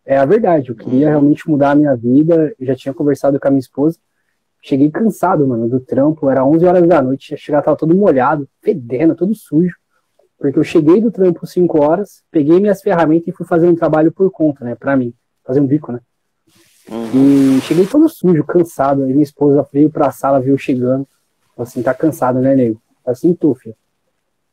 É a verdade, eu queria realmente mudar a minha vida, eu já tinha conversado com a minha esposa. Cheguei cansado, mano, do trampo, era 11 horas da noite, chegar tava todo molhado, fedendo, todo sujo. Porque eu cheguei do trampo 5 horas, peguei minhas ferramentas e fui fazer um trabalho por conta, né, pra mim, fazer um bico, né. E cheguei todo sujo, cansado, aí minha esposa veio pra sala, viu chegando, falou assim, tá cansado, né, nego? Assim, tu, filho.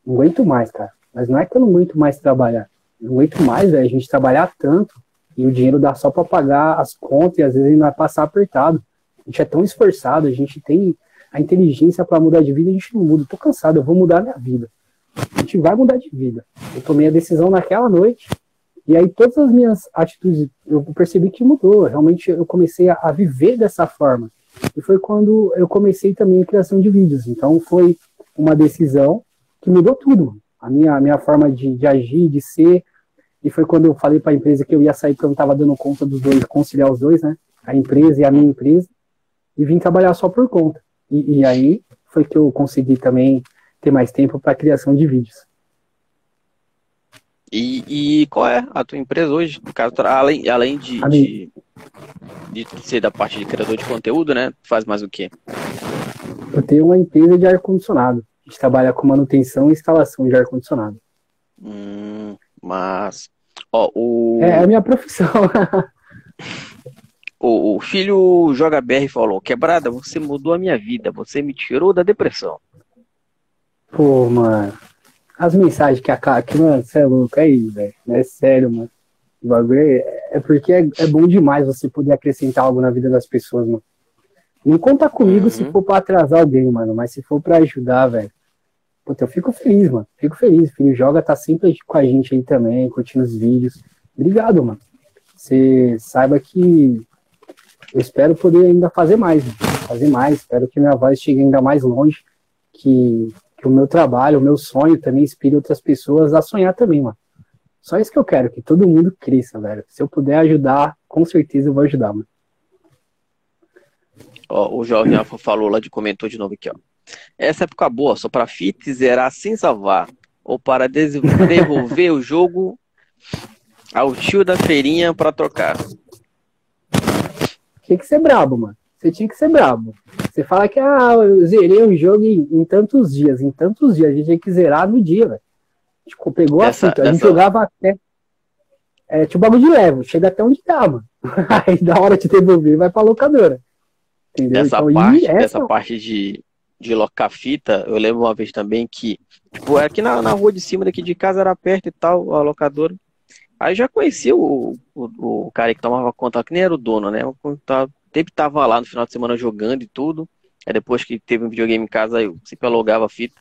Não aguento mais, cara. Mas não é que eu não aguento mais trabalhar. Não aguento mais, velho, a gente trabalhar tanto e o dinheiro dá só para pagar as contas e às vezes ele vai passar apertado. A gente é tão esforçado, a gente tem a inteligência para mudar de vida, a gente não muda. Eu tô cansado, eu vou mudar minha vida. A gente vai mudar de vida. Eu tomei a decisão naquela noite e aí todas as minhas atitudes eu percebi que mudou. Realmente eu comecei a, a viver dessa forma. E foi quando eu comecei também a criação de vídeos. Então foi uma decisão que mudou tudo. A minha, a minha forma de, de agir, de ser, e foi quando eu falei para a empresa que eu ia sair porque eu não estava dando conta dos dois, conciliar os dois, né? A empresa e a minha empresa, e vim trabalhar só por conta. E, e aí foi que eu consegui também ter mais tempo para criação de vídeos. E, e, qual é a tua empresa hoje? Caso, além, além de, de, de, ser da parte de criador de conteúdo, né? Faz mais o quê? Eu tenho uma empresa de ar-condicionado. A gente trabalha com manutenção e instalação de ar-condicionado. Hum, mas, ó, o. É, é a minha profissão. [laughs] o, o filho Joga BR falou: Quebrada, você mudou a minha vida, você me tirou da depressão. Pô, mano. As mensagens que a cara. Que, mano, você é louco aí, velho. É sério, mano. O bagulho é, é porque é, é, bom demais você poder acrescentar algo na vida das pessoas, mano. Não conta comigo uhum. se for pra atrasar alguém, mano. Mas se for pra ajudar, velho. Puta, eu fico feliz, mano. Fico feliz. O filho joga, tá sempre com a gente aí também, curtindo os vídeos. Obrigado, mano. Você saiba que eu espero poder ainda fazer mais, mano. fazer mais. Espero que minha voz chegue ainda mais longe, que, que o meu trabalho, o meu sonho também inspire outras pessoas a sonhar também, mano. Só isso que eu quero, que todo mundo cresça, velho. Se eu puder ajudar, com certeza eu vou ajudar, mano. Ó, o Jovem Alfa falou lá de comentou de novo aqui, ó. Essa época boa, só para fit zerar sem salvar. Ou para devolver [laughs] o jogo ao tio da feirinha para trocar. Tinha que ser brabo, mano. Você tinha que ser brabo. Você fala que ah, eu zerei o jogo em, em tantos dias. Em tantos dias. A gente tinha que zerar no dia, velho. Tipo, pegou a fita. A gente jogava até. É, tipo bagulho de level. Chega até onde dá, mano. [laughs] Aí da hora de devolver, vai pra locadora. Entendeu? Essa então, parte, essa... essa parte de, de locar fita, eu lembro uma vez também que, tipo, aqui na, na rua de cima daqui de casa era perto e tal, a locadora. Aí já conhecia o, o, o cara que tomava conta, que nem era o dono, né? Eu sempre tava lá no final de semana jogando e tudo. Aí depois que teve um videogame em casa, eu sempre alugava a fita.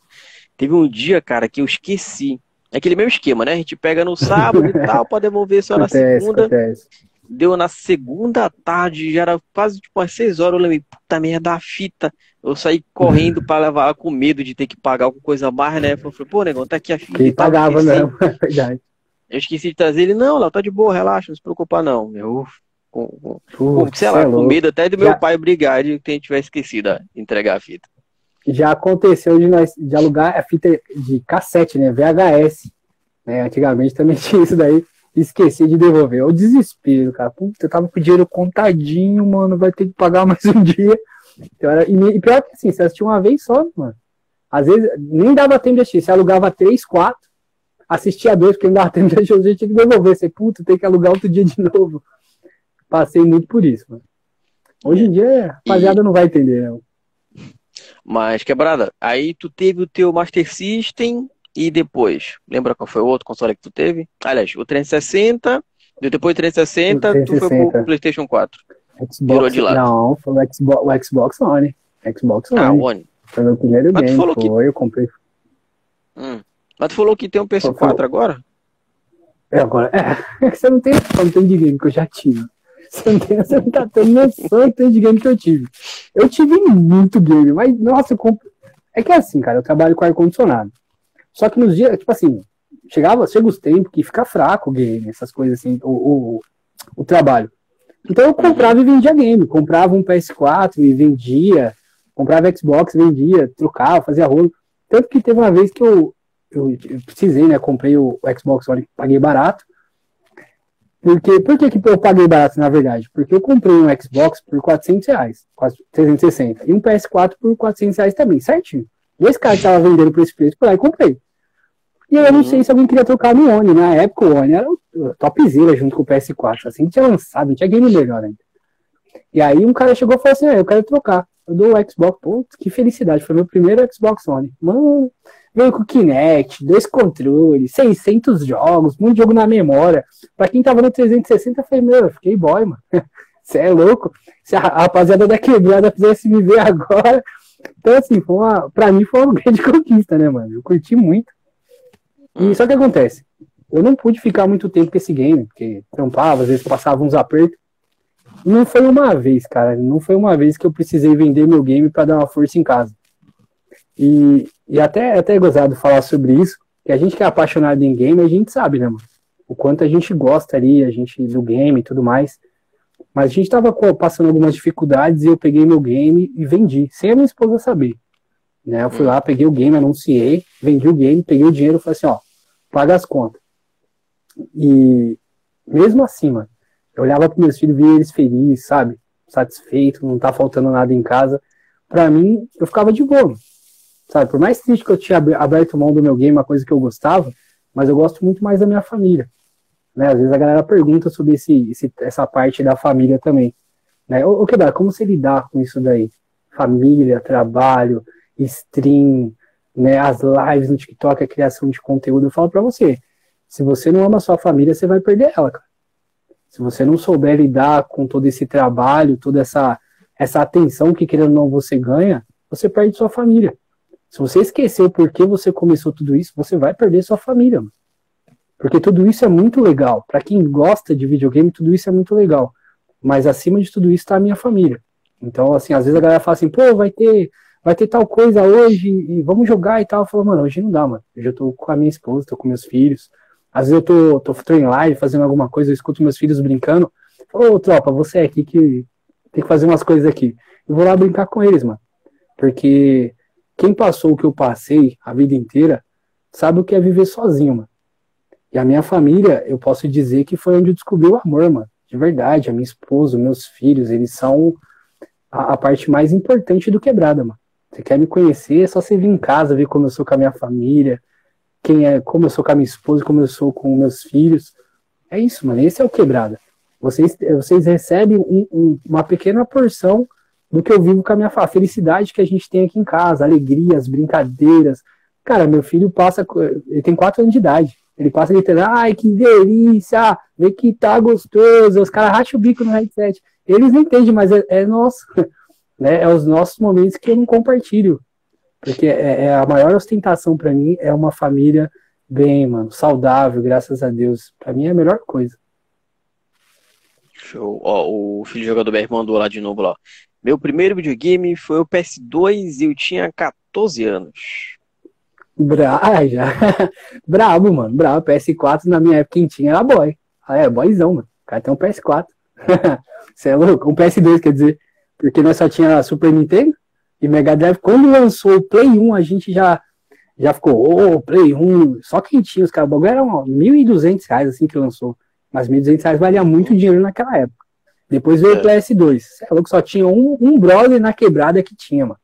Teve um dia, cara, que eu esqueci. É aquele mesmo esquema, né? A gente pega no sábado e tal, pode devolver só acontece, na segunda. Acontece. deu na segunda tarde, já era quase tipo umas 6 horas, eu lembrei, puta merda, a fita. Eu saí correndo para levar com medo de ter que pagar alguma coisa mais, né? Eu falei, pô, negão, tá aqui a fita. Quem pagava, não, [laughs] é verdade. Eu esqueci de trazer ele, não, Léo, tá de boa, relaxa, não se preocupa não. Eu, com, com, com sei lá, é com medo até do meu já... pai brigar de que a gente tivesse esquecido de entregar a fita. Já aconteceu de nós de alugar a fita de cassete, né? VHS. Né? Antigamente também [laughs] tinha isso daí. Esqueci de devolver. O desespero, cara. Puta, eu tava com o dinheiro contadinho, mano. Vai ter que pagar [laughs] mais um dia. Então, era... E pior que assim, você assistia uma vez só, mano. Às vezes nem dava tempo de assistir. Você alugava três, quatro assistia dois, porque não dava [laughs] tempo de assistir, tinha que devolver. Você, puta, tem que alugar outro dia de novo. Passei muito por isso, mano. Hoje em dia, a rapaziada e... não vai entender, não. Mas, quebrada, aí tu teve o teu Master System e depois, lembra qual foi o outro console que tu teve? Aliás, o 360, depois do 360, 360. tu foi pro PlayStation 4. Xbox, Virou de lado. Não, foi o Xbox, o Xbox One. Xbox One. Ah, One. Foi meu primeiro Mas game, foi, que... eu comprei. Hum. Mas tu falou que tem um PS4 agora? É, agora. É, [laughs] você não tem noção de game que eu já tive. Você não, tem, você não tá tendo noção do tanto de game que eu tive. Eu tive muito game, mas, nossa, eu comp... é que é assim, cara, eu trabalho com ar-condicionado. Só que nos dias, tipo assim, chegava, chega os tempos que fica fraco o game, essas coisas assim, o, o, o trabalho. Então eu comprava e vendia game. Comprava um PS4 e vendia. Comprava Xbox, vendia, trocava, fazia rolo. Tanto que teve uma vez que eu, eu, eu, precisei, né? Comprei o, Xbox One, paguei barato. Porque, por que, que eu paguei barato, na verdade? Porque eu comprei um Xbox por 400 reais, quase 360, e um PS4 por 400 reais também, certinho. Dois caras estavam vendendo por esse preço, por lá e comprei. E eu não sei se alguém queria trocar no One. Na época o One era topzera junto com o PS4. Assim, tinha lançado, não tinha game melhor ainda. E aí um cara chegou e falou assim, ah, eu quero trocar. Eu dou o Xbox, pô, que felicidade. Foi meu primeiro Xbox One. Mano, Veio com Kinect, dois controles, 600 jogos, muito jogo na memória. Pra quem tava no 360, eu falei, meu, eu fiquei boy, mano. [laughs] Você é louco? Se a rapaziada da quebrada fizesse me ver agora. Então, assim, foi uma, pra mim foi uma [laughs] grande conquista, né, mano? Eu curti muito. E só que acontece, eu não pude ficar muito tempo com esse game, porque trampava, às vezes passava uns apertos. Não foi uma vez, cara, não foi uma vez que eu precisei vender meu game para dar uma força em casa. E, e até, até é gozado falar sobre isso, que a gente que é apaixonado em game, a gente sabe, né, mano? O quanto a gente gosta ali, a gente do game e tudo mais. Mas a gente tava passando algumas dificuldades e eu peguei meu game e vendi, sem a minha esposa saber. Né? Eu fui lá, peguei o game, anunciei, vendi o game, peguei o dinheiro e falei assim, ó, paga as contas. E mesmo assim, mano, eu olhava para meus filhos, via eles felizes, sabe? Satisfeitos, não tá faltando nada em casa. Para mim, eu ficava de boa. Sabe, por mais triste que eu tinha aberto mão do meu game, uma coisa que eu gostava, mas eu gosto muito mais da minha família. Né? Às vezes a galera pergunta sobre esse, esse essa parte da família também. Né? O, o que dá? Como você lidar com isso daí? Família, trabalho, stream, né? as lives no TikTok, a criação de conteúdo. Eu falo para você, se você não ama a sua família, você vai perder ela, cara. Se você não souber lidar com todo esse trabalho, toda essa, essa atenção que querendo ou não você ganha, você perde sua família. Se você esqueceu por que você começou tudo isso, você vai perder sua família. Mano. Porque tudo isso é muito legal. Para quem gosta de videogame, tudo isso é muito legal. Mas acima de tudo isso está a minha família. Então, assim, às vezes a galera fala assim, pô, vai ter, vai ter tal coisa hoje e vamos jogar e tal. Eu falo, mano, hoje não dá, mano. Hoje eu tô com a minha esposa, tô com meus filhos. Às vezes eu tô, tô, tô em live fazendo alguma coisa, eu escuto meus filhos brincando. Ô, oh, tropa, você é aqui que tem que fazer umas coisas aqui. Eu vou lá brincar com eles, mano. Porque quem passou o que eu passei a vida inteira sabe o que é viver sozinho, mano. E a minha família, eu posso dizer que foi onde eu descobri o amor, mano. De verdade, a minha esposa, meus filhos, eles são a, a, parte mais importante do quebrada, mano. Você quer me conhecer, é só você vir em casa, ver como eu sou com a minha família, quem é, como eu sou com a minha esposa, como eu sou com meus filhos. É isso, mano. Esse é o quebrada. Vocês, vocês recebem um, um, uma pequena porção do que eu vivo com a minha a felicidade que a gente tem aqui em casa, alegrias, brincadeiras. Cara, meu filho passa, ele tem quatro anos de idade. Ele passa gritando, ai, que delícia, vê que tá gostoso. Os caras racham o bico no headset. Eles não entendem, mas é, é nosso. [laughs] Né? É os nossos momentos que eu não compartilho. Porque é, é a maior ostentação para mim é uma família bem, mano, saudável, graças a Deus. Para mim é a melhor coisa. Show. Ó, o filho do jogador BR mandou lá de novo, ó. Meu primeiro videogame foi o PS2 e eu tinha 14 anos. Bra [laughs] ah, já. brabo, mano. Brabo. PS4 na minha época quem tinha era boy. Ah, é, boyzão, mano. O cara tem um PS4. Você [laughs] é louco? Um PS2, quer dizer. Porque nós só tinha Super Nintendo e Mega Drive. Quando lançou o Play 1, a gente já, já ficou, ô, oh, Play 1. Só quem tinha os caras. O bagulho era 1.200 reais assim que lançou. Mas 1.200 reais valia muito dinheiro naquela época. Depois veio é. o PS2. Você é louco? Só tinha um, um brother na quebrada que tinha, mano.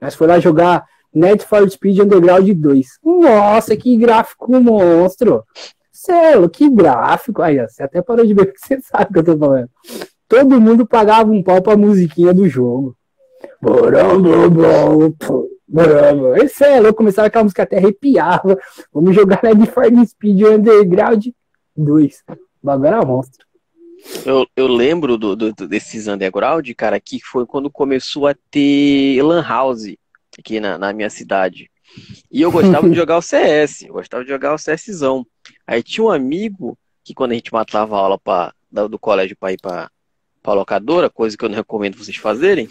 Nós foi lá jogar Net for Speed Underground 2. Nossa, que gráfico monstro! Celo, que gráfico! Aí, ó, você até parou de ver porque você sabe o que eu tô falando. Todo mundo pagava um pau pra musiquinha do jogo. Esse é louco, começava aquela música até arrepiava. Vamos jogar Net for Speed Underground 2. O bagulho era monstro. Eu, eu lembro do, do, desses underground, cara, que foi quando começou a ter Lan House aqui na, na minha cidade. E eu gostava de [laughs] jogar o CS, eu gostava de jogar o CSzão. Aí tinha um amigo que quando a gente matava a aula pra, do colégio para ir para pra locadora, coisa que eu não recomendo vocês fazerem.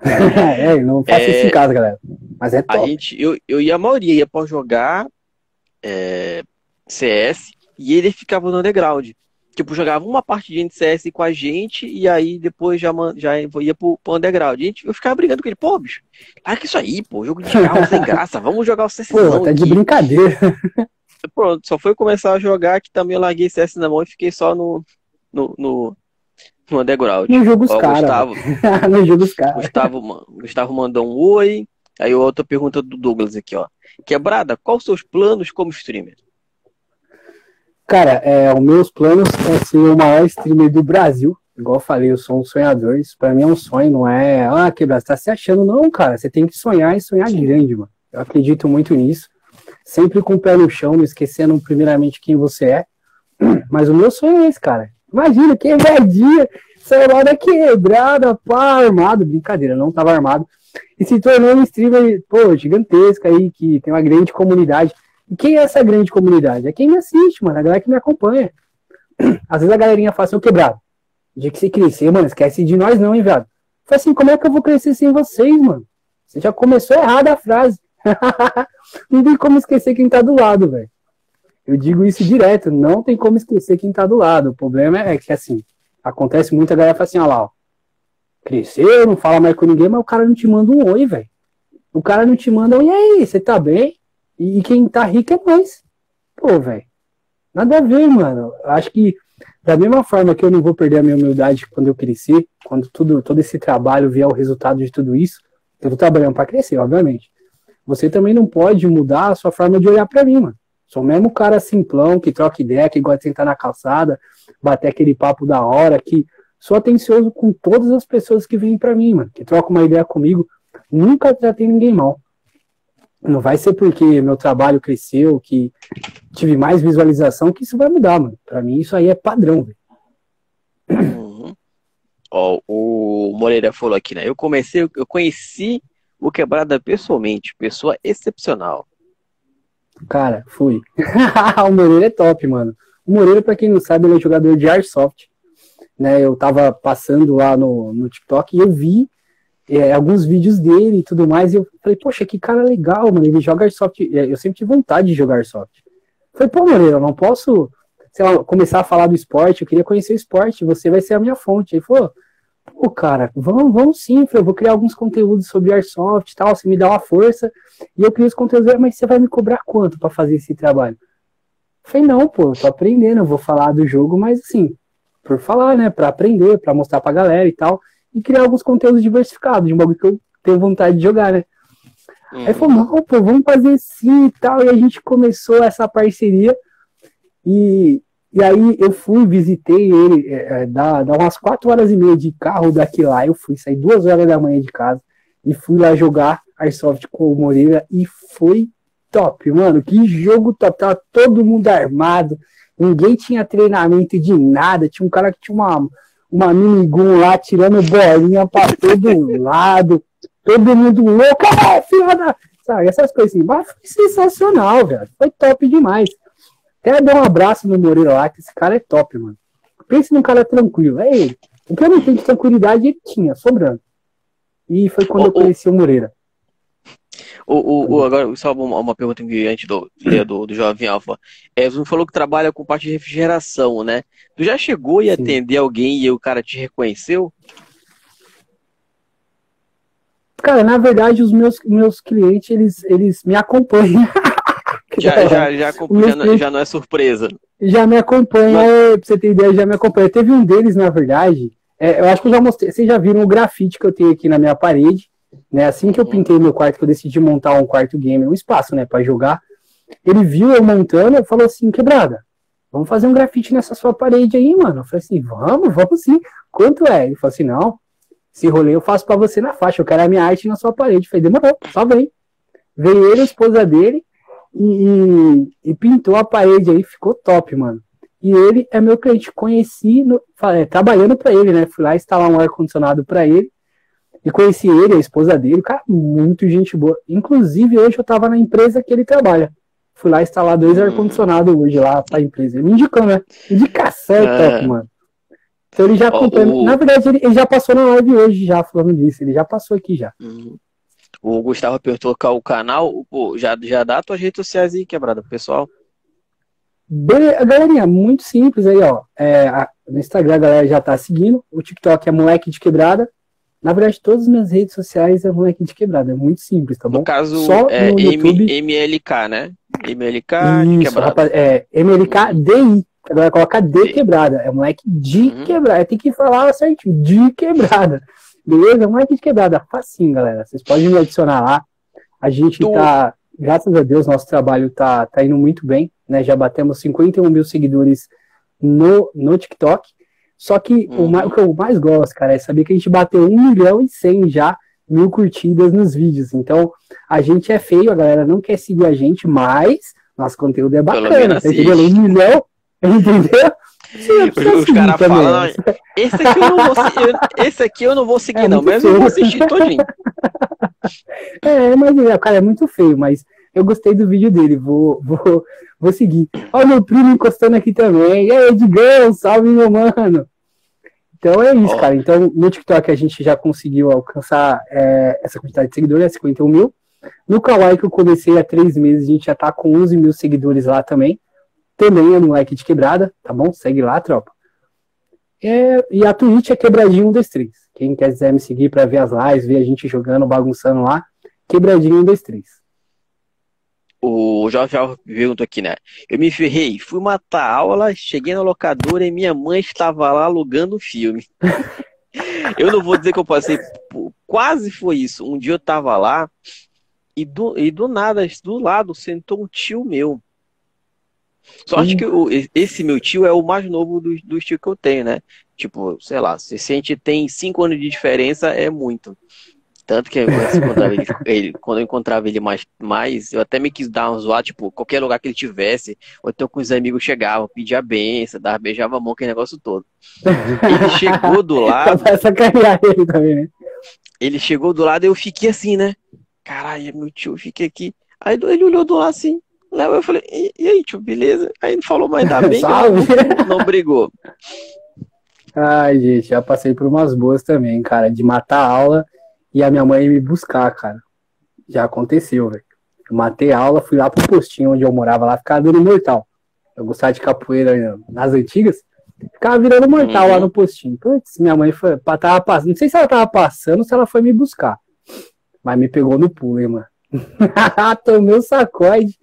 [laughs] é, não faça é, isso em casa, galera. Mas é top. A gente, eu, eu e a maioria ia pra jogar é, CS e ele ficava no underground tipo, jogava uma partidinha de CS com a gente e aí depois já, já ia pro, pro underground. gente, eu ficava brigando com ele, pô, bicho, para que isso aí, pô, jogo de carro sem graça, vamos jogar o CS. Pô, tá de brincadeira. Pronto, só foi começar a jogar que também eu larguei CS na mão e fiquei só no, no, no, no underground. [laughs] No jogo dos caras. Gustavo, no jogo dos caras. Gustavo, Gustavo mandou um oi. Aí outra pergunta do Douglas aqui, ó. Quebrada, quais os seus planos como streamer? Cara, é, os meus planos é ser o maior streamer do Brasil. Igual eu falei, eu sou um sonhador. Isso pra mim é um sonho, não é. Ah, quebrar, você tá se achando. Não, cara. Você tem que sonhar e sonhar grande, mano. Eu acredito muito nisso. Sempre com o pé no chão, não esquecendo primeiramente quem você é. [clears throat] Mas o meu sonho é esse, cara. Imagina, que dia saiu lá da quebrada, pá, armado. Brincadeira, não tava armado. E se tornou um streamer, pô, gigantesco aí, que tem uma grande comunidade. E quem é essa grande comunidade? É quem me assiste, mano, a galera que me acompanha. [clears throat] Às vezes a galerinha fala assim, quebrado, dia que você crescer, mano, esquece de nós não, hein, viado. Falei assim, como é que eu vou crescer sem vocês, mano? Você já começou errada a frase. [laughs] não tem como esquecer quem tá do lado, velho. Eu digo isso direto, não tem como esquecer quem tá do lado. O problema é que, assim, acontece muito, a galera fala assim, ó lá, ó, cresceu, não fala mais com ninguém, mas o cara não te manda um oi, velho. O cara não te manda e aí, você tá bem? E quem tá rico é nós. Pô, velho. Nada a ver, mano. Acho que da mesma forma que eu não vou perder a minha humildade quando eu crescer, quando tudo, todo esse trabalho vier o resultado de tudo isso, eu tô trabalhando para crescer, obviamente. Você também não pode mudar a sua forma de olhar para mim, mano. Sou mesmo cara simplão, que troca ideia, que gosta de sentar na calçada, bater aquele papo da hora, que sou atencioso com todas as pessoas que vêm para mim, mano, que trocam uma ideia comigo. Nunca tratei ninguém mal. Não vai ser porque meu trabalho cresceu, que tive mais visualização, que isso vai mudar, mano. Pra mim, isso aí é padrão, velho. Uhum. Ó, o Moreira falou aqui, né? Eu comecei, eu conheci o Quebrada pessoalmente, pessoa excepcional. Cara, fui. [laughs] o Moreira é top, mano. O Moreira, pra quem não sabe, ele é jogador de Airsoft. Né, eu tava passando lá no, no TikTok e eu vi é, alguns vídeos dele e tudo mais, e eu falei, poxa, que cara legal, mano, ele joga Airsoft, é, eu sempre tive vontade de jogar Airsoft. Falei, pô, Moreira, eu não posso, sei lá, começar a falar do esporte, eu queria conhecer o esporte, você vai ser a minha fonte. Aí falou, pô, cara, vamos, vamos sim, eu vou criar alguns conteúdos sobre Airsoft e tal, você me dá uma força, e eu crio os conteúdos, mas você vai me cobrar quanto para fazer esse trabalho? Eu falei, não, pô, eu tô aprendendo, eu vou falar do jogo, mas assim, por falar, né, para aprender, para mostrar pra galera e tal e criar alguns conteúdos diversificados, de um bagulho que eu tenho vontade de jogar, né? Uhum. Aí falou, não, pô, vamos fazer sim e tal. E a gente começou essa parceria. E, e aí eu fui, visitei ele, é, é dá, dá umas quatro horas e meia de carro daqui lá. Eu fui sair duas horas da manhã de casa e fui lá jogar Airsoft com o Moreira e foi top, mano. Que jogo top. Tava todo mundo armado. Ninguém tinha treinamento de nada. Tinha um cara que tinha uma uma minigun lá tirando bolinha pra todo [laughs] lado, todo mundo louco, ah, filha da... Sabe, essas coisas assim. Mas foi sensacional, velho. Foi top demais. Até dar um abraço no Moreira lá, que esse cara é top, mano. Pense num cara tranquilo, é ele. O que eu não tenho de tranquilidade, ele tinha, sobrando. E foi quando eu conheci o Moreira. O, o, o, agora, só uma, uma pergunta que antes do, do, do Jovem Alfa. É, você falou que trabalha com parte de refrigeração, né? Tu já chegou e atender alguém e o cara te reconheceu? Cara, na verdade, os meus, meus clientes, eles, eles me acompanham. [laughs] [laughs] já, já, já, já, já, não é surpresa. Já me acompanha, Mas... pra você ter ideia, já me acompanha. Teve um deles, na verdade, é, eu acho que eu já mostrei, vocês já viram o grafite que eu tenho aqui na minha parede. Né? Assim que eu pintei meu quarto, que eu decidi montar um quarto game, um espaço, né, para jogar, ele viu eu montando e falou assim, quebrada, vamos fazer um grafite nessa sua parede aí, mano. Eu falei assim, vamos, vamos sim. Quanto é? Ele falou assim, não, esse rolê eu faço para você na faixa, eu quero a minha arte na sua parede. Eu falei, demorou, só vem. Veio ele, a esposa dele, e, e, pintou a parede aí, ficou top, mano. E ele é meu cliente, conheci no, é, trabalhando para ele, né? Fui lá instalar um ar-condicionado para ele. E conheci ele, a esposa dele, cara, muito gente boa. Inclusive, hoje eu tava na empresa que ele trabalha. Fui lá instalar dois hum. ar-condicionados hoje lá pra empresa. Ele me indicou, né? Indicação é. top, mano. Então ele já acompanha. O... Na verdade, ele, ele, já passou na live hoje, já falando disso. Ele já passou aqui já. Uhum. O Gustavo perguntou qual o canal. Pô, já, já dá tuas redes sociais aí, quebrada, pessoal. Galerinha, muito simples aí, ó. É, a, no Instagram a galera já tá seguindo. O TikTok é moleque de quebrada. Na verdade, todas as minhas redes sociais é moleque de quebrada. É muito simples, tá bom? No caso, Só é no YouTube... MLK, né? MLK de quebrada. Rapaz, é MLK Agora coloca D quebrada. É moleque de uhum. quebrada. Tem que falar certinho. De quebrada. Beleza? Moleque de quebrada. Facinho, galera. Vocês podem me adicionar lá. A gente tá. Graças a Deus, nosso trabalho tá, tá indo muito bem. Né? Já batemos 51 mil seguidores no, no TikTok. Só que uhum. o, o, que eu mais gosto, cara, é saber que a gente bateu 1 milhão e 100 já mil curtidas nos vídeos. Então, a gente é feio, a galera não quer seguir a gente, mas nosso conteúdo é bacana. Tá entendendo? Um milhão, [laughs] entendeu? Os caras falam, esse aqui eu não vou seguir, esse aqui eu não vou seguir, é não, mas eu vou assistir todinho. [laughs] É, mas o cara é muito feio, mas eu gostei do vídeo dele, vou, vou, vou seguir. Olha meu primo encostando aqui também. E aí, Edgão, salve meu mano. Então é isso, oh. cara. Então no TikTok a gente já conseguiu alcançar é, essa quantidade de seguidores, 51 mil. No Kawaii, que eu comecei há três meses, a gente já tá com 11 mil seguidores lá também. Também é no like de quebrada, tá bom? Segue lá, tropa. É, e a Twitch é quebradinho 1, 2, 3. Quem quiser me seguir para ver as lives, ver a gente jogando, bagunçando lá, quebradinho 1, 2, 3 o Jovem Alves perguntou aqui, né? Eu me ferrei, fui matar aula, cheguei na locadora e minha mãe estava lá alugando o filme. [laughs] eu não vou dizer que eu passei, quase foi isso. Um dia eu tava lá e do, e do nada, do lado, sentou um tio meu. Sorte hum. que o, esse meu tio é o mais novo dos, dos tios que eu tenho, né? Tipo, sei lá, se a gente tem cinco anos de diferença, é muito. Tanto que encontrava ele, [laughs] ele, quando eu encontrava ele mais, mais, eu até me quis dar um zoado, tipo, qualquer lugar que ele tivesse, ou então com os amigos chegavam, pedia benção, dava, beijava a mão, aquele negócio todo. Ele chegou do [laughs] lado. ele também, né? Ele chegou do lado e eu fiquei assim, né? Caralho, meu tio, eu fiquei aqui. Aí ele olhou do lado assim. Eu falei, e, e aí, tio, beleza? Aí ele falou, mas dá [laughs] bem, não, não brigou. Ai, gente, já passei por umas boas também, cara, de matar a aula e a minha mãe me buscar, cara. Já aconteceu, velho. Eu matei a aula, fui lá pro postinho onde eu morava lá, ficava dando mortal. Eu gostava de capoeira nas antigas, ficava virando mortal uhum. lá no postinho. Putz, minha mãe foi, tava passando, não sei se ela tava passando ou se ela foi me buscar. Mas me pegou no pulo, hein, mano. [laughs] Tomei o um sacode.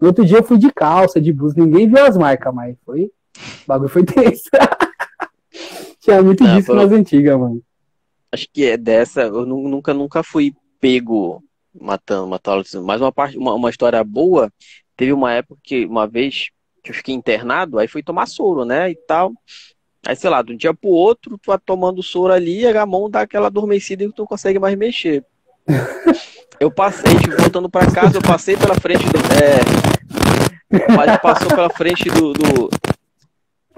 No outro dia eu fui de calça, de blusa, ninguém viu as marcas, mas foi. O bagulho foi [laughs] tenso. Tinha muito não, disso nas antigas, mano acho que é dessa, eu nunca, nunca fui pego matando, matando, mas uma parte, uma, uma história boa, teve uma época que, uma vez, que eu fiquei internado, aí fui tomar soro, né, e tal, aí, sei lá, de um dia pro outro, tu vai tomando soro ali, a mão dá aquela adormecida e tu não consegue mais mexer. [laughs] Eu passei, tipo, voltando para casa, eu passei pela frente do. É, mas passou pela frente do, do,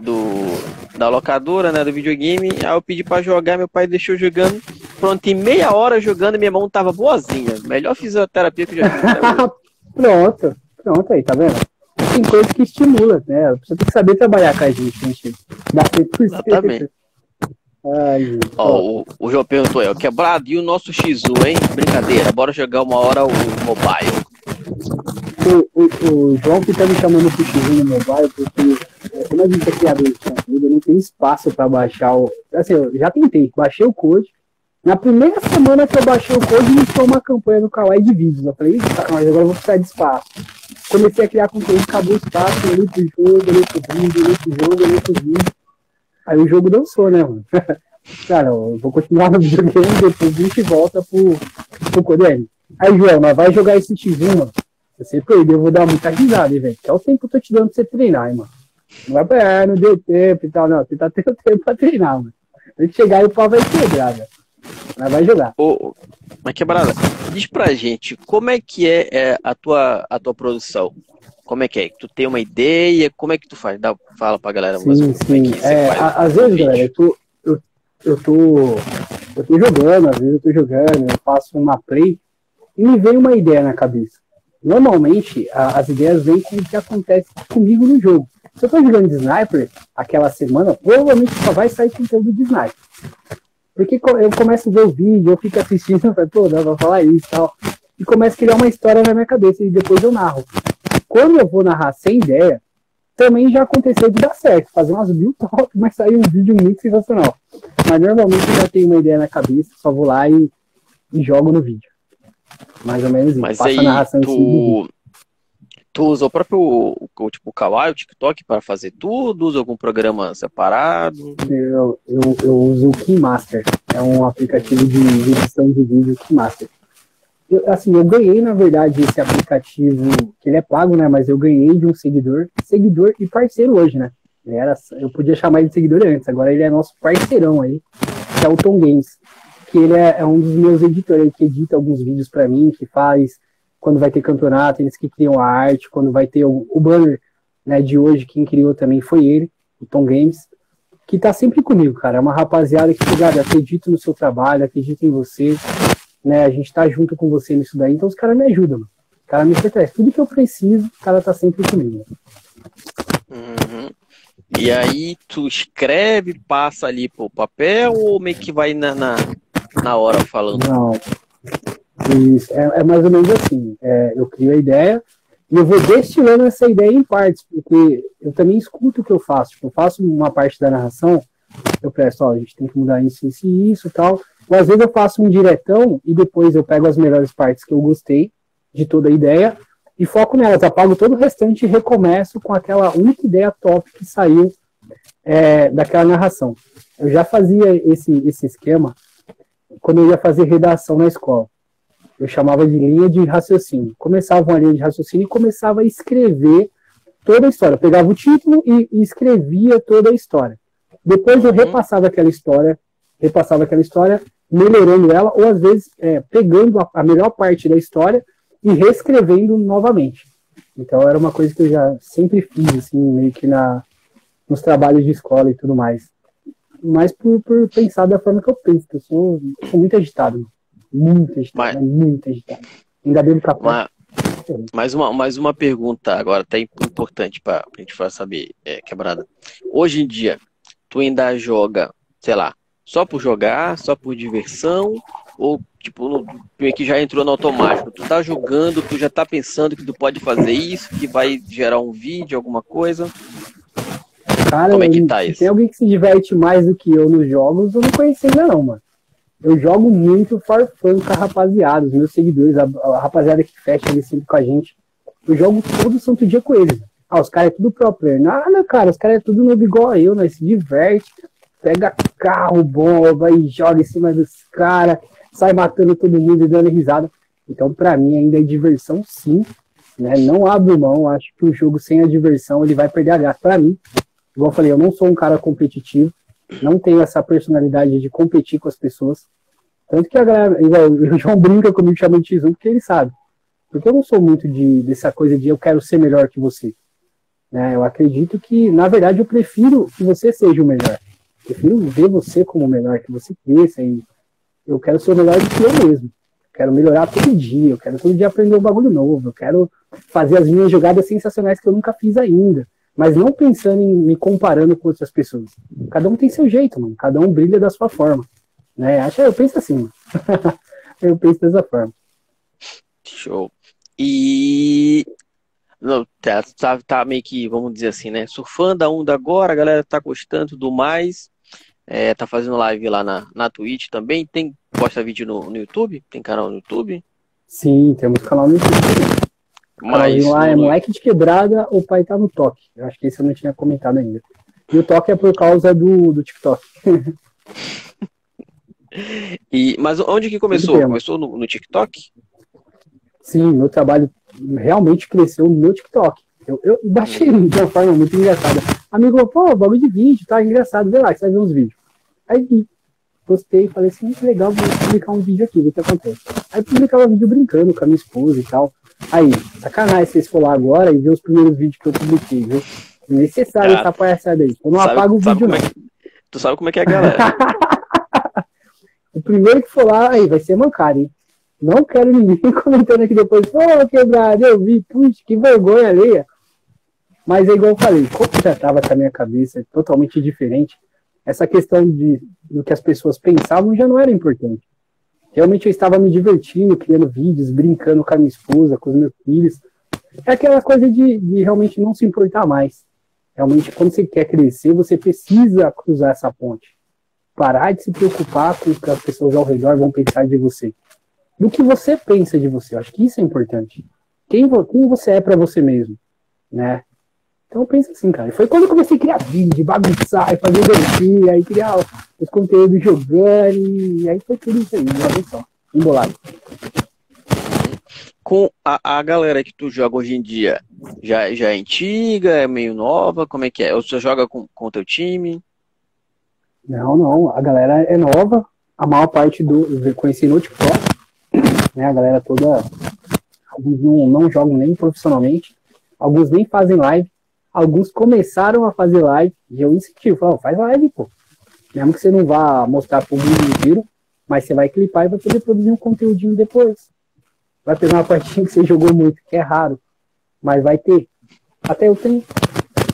do, da locadora, né, do videogame. Aí eu pedi para jogar, meu pai deixou jogando. Pronto, em meia hora jogando, minha mão tava boazinha. Melhor fisioterapia que eu já fiz. [laughs] pronto, pronto aí, tá vendo? tem coisa que estimula, né? Você tem que saber trabalhar com a gente, a gente dá 100%. Exatamente. Ai, Ó, o, o João perguntou aí, o quebrado e o nosso X1, hein? Brincadeira, bora jogar uma hora o mobile. O, o, o João que tá me chamando pro X1 no mobile, porque é, como a gente é criador de conteúdo, eu não tenho espaço para baixar o. Assim, eu já tentei, baixei o code. Na primeira semana que eu baixei o code, iniciou uma campanha no Kawaii de vídeos. Eu falei, tá, mas agora eu vou precisar de espaço. Comecei a criar conteúdo, acabou o espaço, olhei pro jogo, olhei pro vídeo, olhei pro jogo, olhei pro vídeo. Aí o jogo dançou, né, mano? [laughs] Cara, eu vou continuar no videogame, depois a gente volta pro, pro Codel. Aí, João, mas vai jogar esse X1, mano. Você perder, eu vou dar muita risada, velho. Que é o tempo que eu tô te dando pra você treinar, hein, mano. Não vai pra, ah, não deu tempo e tal, não. Você tá tendo [laughs] tempo pra treinar, mano. A gente chegar e o pau vai quebrar, velho. Mas vai jogar. Ô, mas quebrada, diz pra gente, como é que é, é, a, tua, a tua produção? Como é que é? Tu tem uma ideia? Como é que tu faz? Dá, fala pra galera sim, sim. Como é, é às vezes, galera, eu tô, eu, eu, tô, eu tô jogando, às vezes eu tô jogando, eu faço uma play e me vem uma ideia na cabeça. Normalmente, a, as ideias vêm com o que acontece comigo no jogo. Se eu tô jogando de sniper aquela semana, provavelmente só vai sair conteúdo de sniper. Porque eu começo a ver o vídeo, eu fico assistindo, [laughs] eu falo, pô, dá pra falar isso e tal. E começo a criar uma história na minha cabeça e depois eu narro. Quando eu vou narrar sem ideia, também já aconteceu de dar certo, fazer umas mil [laughs] top, mas sair um vídeo muito sensacional. Mas normalmente eu já tenho uma ideia na cabeça, só vou lá e, e jogo no vídeo. Mais ou menos isso. Mas Passa aí, a narração tu... Tu usa o próprio tipo, o Kawaii, o TikTok para fazer tudo? Usa algum programa separado? Eu, eu, eu uso o Keymaster. É um aplicativo de edição de vídeo Keymaster. Eu, assim, eu ganhei, na verdade, esse aplicativo, que ele é pago, né? Mas eu ganhei de um seguidor, seguidor e parceiro hoje, né? Ele era, eu podia chamar ele de seguidor antes, agora ele é nosso parceirão aí, que é o Tom Games. Que ele é, é um dos meus editores, que edita alguns vídeos para mim, que faz quando vai ter campeonato, eles que criam a arte, quando vai ter o, o banner né, de hoje, quem criou também foi ele, o Tom Games, que tá sempre comigo, cara. É uma rapaziada que, ligado, acredito no seu trabalho, acredito em você, né? A gente tá junto com você nisso daí, então os caras me ajudam, mano. O cara me fortalece. Tudo que eu preciso, o cara tá sempre comigo. Uhum. E aí tu escreve, passa ali pro papel ou meio que vai na, na, na hora falando? Não, isso, é, é mais ou menos assim. É, eu crio a ideia e eu vou destilando essa ideia em partes, porque eu também escuto o que eu faço. Tipo, eu faço uma parte da narração, eu peço, ó, a gente tem que mudar isso, isso e isso tal. Ou às vezes eu faço um diretão e depois eu pego as melhores partes que eu gostei de toda a ideia e foco nelas, apago todo o restante e recomeço com aquela única ideia top que saiu é, daquela narração. Eu já fazia esse, esse esquema quando eu ia fazer redação na escola eu chamava de linha de raciocínio. Começava uma linha de raciocínio e começava a escrever toda a história. Eu pegava o título e, e escrevia toda a história. Depois eu uhum. repassava aquela história, repassava aquela história, melhorando ela, ou às vezes é, pegando a, a melhor parte da história e reescrevendo novamente. Então era uma coisa que eu já sempre fiz, assim, meio que na, nos trabalhos de escola e tudo mais. Mas por, por pensar da forma que eu penso, que eu sou, sou muito agitado. Muito agitado, mas, muito agitado. Ainda bebo café. Mas, mais, uma, mais uma pergunta agora, até importante para a gente saber, é, quebrada. Hoje em dia, tu ainda joga, sei lá, só por jogar, só por diversão, ou tipo, no, que já entrou no automático? Tu tá jogando, tu já tá pensando que tu pode fazer isso, que vai gerar um vídeo, alguma coisa? Cara, Como é que tá isso? Tem alguém que se diverte mais do que eu nos jogos, eu não conheci ainda não, mano eu jogo muito Farfã com a rapaziada, os meus seguidores, a, a, rapaziada que fecha ali sempre com a gente. Eu jogo todo santo dia com eles. Ah, os caras é tudo pro player. Nada, cara, os caras é tudo novo igual eu, nós se diverte, pega carro bom, vai e joga em cima dos caras, sai matando todo mundo e dando risada. Então, para mim, ainda é diversão sim. Né? Não abro mão, acho que o jogo sem a diversão ele vai perder a graça. Para mim, igual eu falei, eu não sou um cara competitivo, não tenho essa personalidade de competir com as pessoas. Tanto que a galera, o [laughs] João brinca comigo chamando de X1 porque ele sabe. Porque eu não sou muito de, dessa coisa de eu quero ser melhor que você. Né? Eu acredito que, na verdade, eu prefiro que você seja o melhor. Eu prefiro ver você como o melhor, que você cresça e eu quero ser o melhor do que eu mesmo. quero melhorar todo dia, eu quero todo dia aprender um bagulho novo, eu quero fazer as minhas jogadas sensacionais que eu nunca fiz ainda. Mas não pensando em me comparando com outras pessoas. Cada um tem seu jeito, mano. Cada um brilha da sua forma. Né? Acho, eu penso assim, [laughs] eu penso dessa forma. Show. E não, tá, tá, tá, meio que, vamos dizer assim, né? Surfando a onda agora, a galera tá gostando tudo mais. É, tá fazendo live lá na, na Twitch também. Tem, posta vídeo no, no YouTube? Tem canal no YouTube? Sim, temos canal no YouTube. Mas lá é moleque de quebrada, o pai tá no toque. Eu acho que isso eu não tinha comentado ainda. E o toque é por causa do, do TikTok. [laughs] e, mas onde que começou? Começou no, no TikTok? Sim, meu trabalho realmente cresceu no meu TikTok. Eu, eu baixei de uma forma muito engraçada. Amigo pô, bagulho de vídeo, tá engraçado, vê lá que você vai ver uns vídeos. Aí vi, postei, falei assim, muito legal, vou publicar um vídeo aqui, ver o que acontece. Aí publicava vídeo brincando com a minha esposa e tal. Aí, sacanagem vocês for lá agora e ver os primeiros vídeos que eu publiquei, viu? Necessário ah, essa palhaçada aí. Eu não sabe, apago o vídeo, não. É que, tu sabe como é que é a galera. [laughs] o primeiro que for lá, aí, vai ser mancado, hein? Não quero ninguém [laughs] comentando aqui depois, ô, oh, quebrado, eu vi, puxa, que vergonha alheia. Mas é igual eu falei, como já estava com a minha cabeça totalmente diferente, essa questão de do que as pessoas pensavam já não era importante. Realmente eu estava me divertindo, criando vídeos, brincando com a minha esposa, com os meus filhos. É aquela coisa de, de realmente não se importar mais. Realmente, quando você quer crescer, você precisa cruzar essa ponte. Parar de se preocupar com o que as pessoas ao redor vão pensar de você do que você pensa de você. Eu acho que isso é importante. Quem, quem você é para você mesmo, né? Então pensa assim, cara. Foi quando eu comecei a criar vídeo, bagunçar, fazer dancinha, aí criar os conteúdos jogando, e aí foi tudo isso aí, uma vez só, embolado. Com a, a galera que tu joga hoje em dia, já, já é antiga, é meio nova, como é que é? Ou você joga com o teu time? Não, não, a galera é nova, a maior parte do eu conheci no TikTok, [clears throat] né? A galera toda. Alguns não, não jogam nem profissionalmente, alguns nem fazem live, alguns começaram a fazer live, e eu incentivo, falo, faz live, pô. Mesmo que você não vá mostrar pro mundo inteiro, mas você vai clipar e vai poder produzir um conteúdinho depois. Vai pegar uma partida que você jogou muito, que é raro, mas vai ter. Até eu tenho.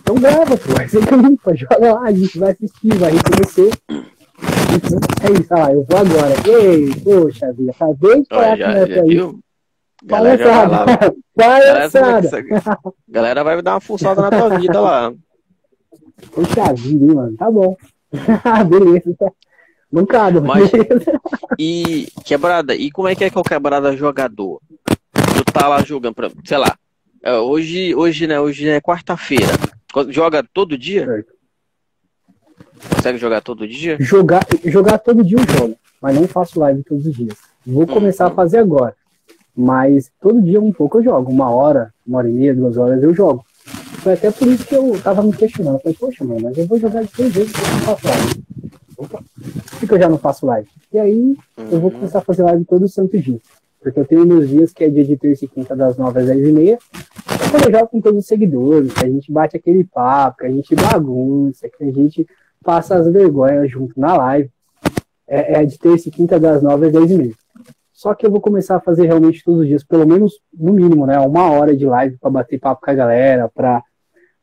Então grava, pô. Vai ser clipa, joga lá, a gente vai assistir, vai reconhecer. É isso, ó, eu vou agora. Ei, poxa vida, acabei de falar já, já viu? Galera, Palhaçada. Palhaçada. [laughs] Galera vai dar uma fuçada na tua vida lá. Poxa vida, hein, mano. Tá bom. [laughs] beleza. Mancado, Mas, beleza. E quebrada, e como é que é que é o quebrada jogador? Tu tá lá jogando, pra, sei lá. É, hoje, hoje, né? Hoje é quarta-feira. Joga todo dia? Certo. Consegue jogar todo dia? Jogar, jogar todo dia eu jogo, mas não faço live todos os dias. Vou uhum. começar a fazer agora. Mas todo dia um pouco eu jogo. Uma hora, uma hora e meia, duas horas eu jogo. Foi até por isso que eu tava me questionando. Eu falei, poxa, mano, mas eu vou jogar de três vezes que eu não faço live. Opa, por que eu já não faço live? E aí uhum. eu vou uhum. começar a fazer live todo santo dia. Porque eu tenho meus dias que é dia de terça e quinta, das nove às dez e meia. Quando eu jogo com todos os seguidores, que a gente bate aquele papo, que a gente bagunça, que a gente passa as vergonhas junto na live. É, é de terça e quinta das nove às dez e meia. Só que eu vou começar a fazer realmente todos os dias, pelo menos no mínimo, né? Uma hora de live para bater papo com a galera, para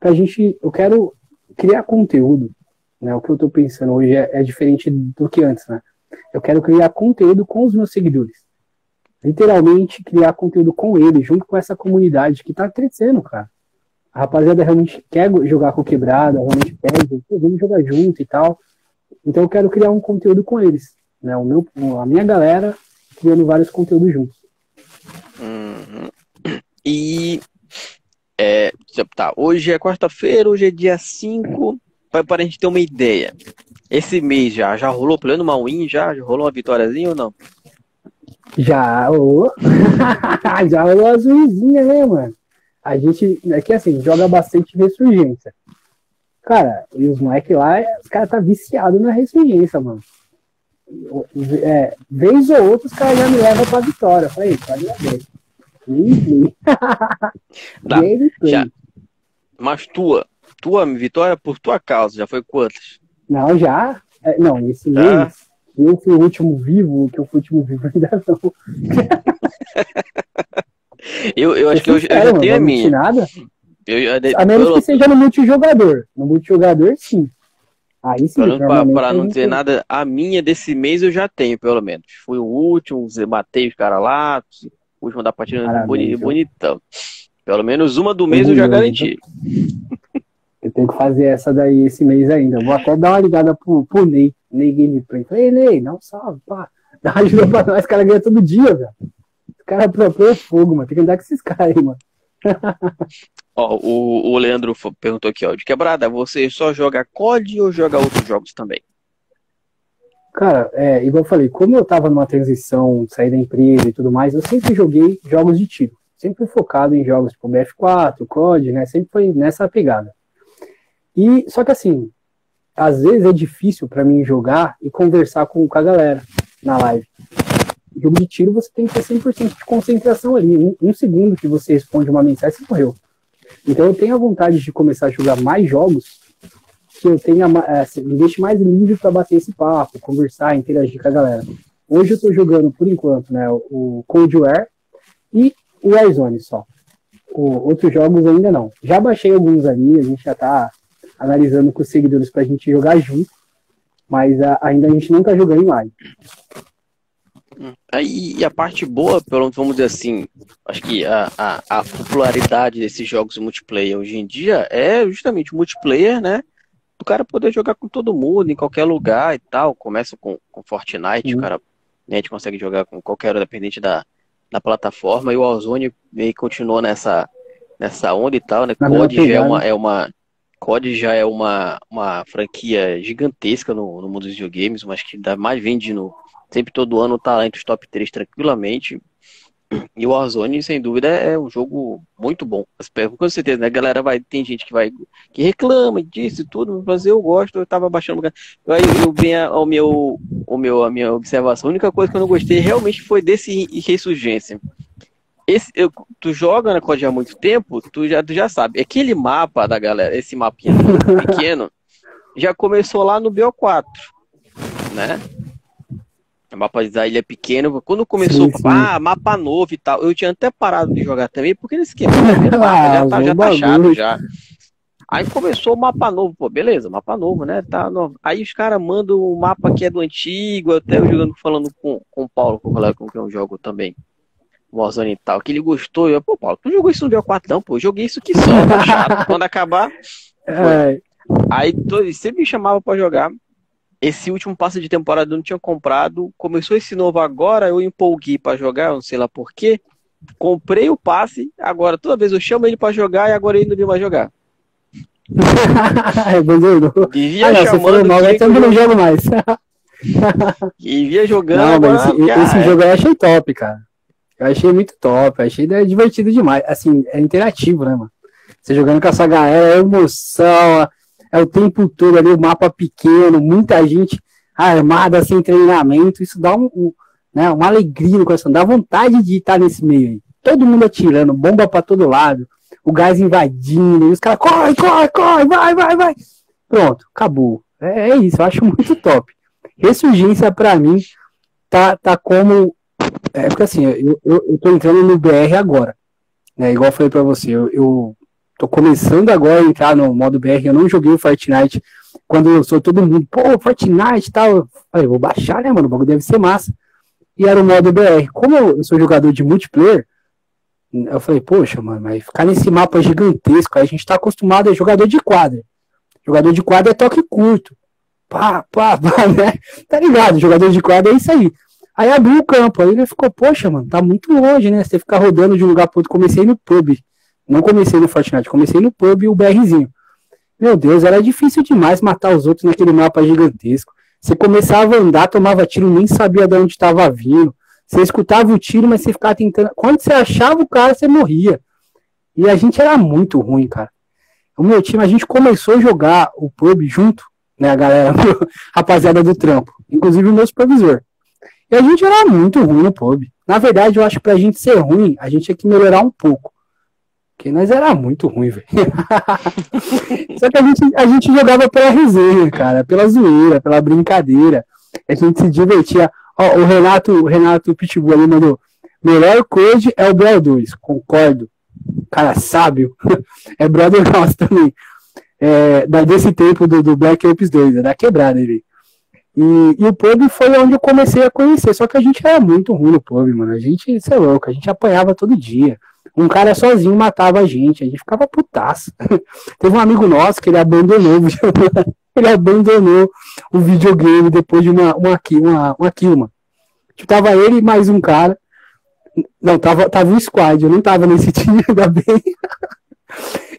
a gente. Eu quero criar conteúdo. Né? O que eu estou pensando hoje é, é, diferente do que antes, né? Eu quero criar conteúdo com os meus seguidores. Literalmente criar conteúdo com eles, junto com essa comunidade que está crescendo, cara a rapaziada realmente quer jogar com quebrada, realmente pede, vamos jogar junto e tal. Então eu quero criar um conteúdo com eles, né? O meu, a minha galera criando vários conteúdos juntos. Uhum. E é, tá, hoje é quarta-feira, hoje é dia 5, para a gente ter uma ideia. Esse mês já, já rolou pleno uma win, já? já rolou uma vitóriazinha ou não? Já, oh. [laughs] já rolou as winzinhas, né, mano? a gente, é que assim, joga bastante ressurgência. Cara, e os moleques lá, os caras tá viciado na ressurgência, mano. É, vez ou outra, os caras já me levam pra vitória. Eu falei, pode ver. [laughs] Tá, já. Mas tua, tua vitória por tua causa, já foi quantas? Não, já. É, não, esse mês, que eu fui o último vivo, que eu fui o último vivo ainda não. [laughs] eu, eu acho que eu, eu já tenho a minha. Nada. Eu, eu, a menos que seja no multijogador. No multijogador, sim. Aí sim, para, não ter nada, a minha desse mês eu já tenho, pelo menos. Fui o último, matei os caras lá, o último da partida bonitão, bonitão. Pelo menos uma do mês eu já garanti. Eu tenho que fazer essa daí esse mês ainda. Vou até dar uma ligada pro, pro Ney, Ney Gameplay. Falei, Ney, não salve, pá. Dá uma ajuda pra nós, os caras ganham todo dia, velho. Os caras próprio é fogo, mano. Tem que andar com esses caras aí, mano. [laughs] Ó, o, o Leandro perguntou aqui, ó, de quebrada, você só joga COD ou joga outros jogos também? Cara, é, igual eu falei, como eu tava numa transição, sair da empresa e tudo mais, eu sempre joguei jogos de tiro. Sempre focado em jogos tipo BF4, COD, né? Sempre foi nessa pegada. E, só que assim, às vezes é difícil para mim jogar e conversar com, com a galera na live. Jogo de tiro você tem que ter 100% de concentração ali. Um, um segundo que você responde uma mensagem, você morreu. Então eu tenho a vontade de começar a jogar mais jogos que eu tenha é, me deixe mais livre para bater esse papo, conversar, interagir com a galera. Hoje eu estou jogando, por enquanto, né, o Cold War e o Warzone só. O, outros jogos ainda não. Já baixei alguns ali, a gente já está analisando com os seguidores para a gente jogar junto, mas a, ainda a gente não está jogando em live. E a parte boa, pelo vamos dizer assim, acho que a, a, a, popularidade desses jogos multiplayer hoje em dia é justamente o multiplayer, né? Do cara poder jogar com todo mundo, em qualquer lugar e tal. Começa com, com Fortnite, uhum. o cara né, a gente consegue jogar com qualquer dependente da, da plataforma, e o Warzone meio que continuou nessa, nessa onda e tal, né? COD já é uma, é uma. COD já é uma, uma franquia gigantesca no, no mundo dos videogames, mas que dá mais vende no, Sempre todo ano tá lá entre os top 3 tranquilamente. E o Warzone, sem dúvida, é um jogo muito bom. Com certeza, né? A galera vai. Tem gente que vai. que reclama disso e tudo, mas eu gosto, eu tava baixando. Aí eu venho ao meu, ao meu, a minha observação. A única coisa que eu não gostei realmente foi desse ressurgência. Esse, eu, tu joga na COD há muito tempo, tu já, tu já sabe. Aquele mapa da galera, esse mapinha pequeno, [laughs] já começou lá no BO4, né? Mapa da ilha pequeno. Quando começou, sim, sim. ah, mapa novo e tal, eu tinha até parado de jogar também, porque nesse esquema, [laughs] ah, já tá, já tá chato já. Aí começou o mapa novo, pô, beleza, mapa novo, né? Tá novo. Aí os caras mandam o mapa que é do antigo, até eu jogando, falando com, com o Paulo, com o colega com quem eu jogo também. Warzone e tal, que ele gostou. Eu, pô, Paulo, tu jogou isso no BO4 não, pô, eu joguei isso que só, tá chato. Quando acabar. [laughs] É. Aí todo, sempre me chamava pra jogar esse último passe de temporada eu não tinha comprado. Começou esse novo agora, eu empolguei para jogar, não sei lá porquê. Comprei o passe, agora toda vez eu chamo ele para jogar e agora ele não vem mais jogar. [laughs] é, Devia ah, não, chamando. Mal, eu não jogo mais. [laughs] Jogando. Não, mas esse, esse jogo eu achei top, cara. Eu achei muito top, achei divertido demais. Assim, é interativo, né, mano? Você jogando com essa galera, é emoção, é o tempo todo ali, o mapa pequeno, muita gente armada sem treinamento, isso dá um, um né, uma alegria no coração, dá vontade de estar nesse meio aí. Todo mundo atirando, bomba para todo lado, o gás invadindo, e os caras, corre, corre, corre, vai, vai, vai. Pronto, acabou. É, é isso, eu acho muito top. Ressurgência para mim tá, tá como. É porque assim, eu, eu, eu tô entrando no BR agora. Né, igual eu falei para você, eu, eu tô começando agora a entrar no modo BR, eu não joguei o Fortnite quando eu sou todo mundo, pô, Fortnite e tal. Eu falei, vou baixar, né, mano? O bagulho deve ser massa. E era o modo BR. Como eu sou jogador de multiplayer, eu falei, poxa, mano, mas ficar nesse mapa gigantesco, a gente tá acostumado a jogador de quadra. Jogador de quadra é toque curto. Pá, pá, [laughs] pá, né? Tá ligado? Jogador de quadra é isso aí. Aí abriu o campo, aí ele ficou, poxa, mano, tá muito longe, né? Você ficar rodando de um lugar pro outro. Comecei no pub. Não comecei no Fortnite, comecei no pub e o BRzinho. Meu Deus, era difícil demais matar os outros naquele mapa gigantesco. Você começava a andar, tomava tiro, nem sabia de onde estava vindo. Você escutava o tiro, mas você ficava tentando. Quando você achava o cara, você morria. E a gente era muito ruim, cara. O meu time, a gente começou a jogar o pub junto, né, a galera, [laughs] rapaziada do trampo, inclusive o meu supervisor. E a gente era muito ruim no pub. Na verdade, eu acho que pra gente ser ruim, a gente tinha que melhorar um pouco. Porque nós era muito ruim, velho. [laughs] Só que a gente, a gente jogava pela resenha, cara, pela zoeira, pela brincadeira. A gente se divertia. Ó, o Renato, o Renato Pitbull ali mandou. Melhor code é o Brawl 2, concordo. Cara sábio. [laughs] é brother nosso também. É, desse tempo do, do Black Ops 2, é da quebrada ele. E, e, o pub foi onde eu comecei a conhecer. Só que a gente era muito ruim no pub, mano. A gente, você é louco, a gente apanhava todo dia. Um cara sozinho matava a gente, a gente ficava putaço. [laughs] Teve um amigo nosso que ele abandonou, [laughs] ele abandonou o videogame depois de uma, uma, uma, uma mano. Tipo, tava ele e mais um cara. Não, tava, tava um squad, eu não tava nesse [laughs] time, ainda bem.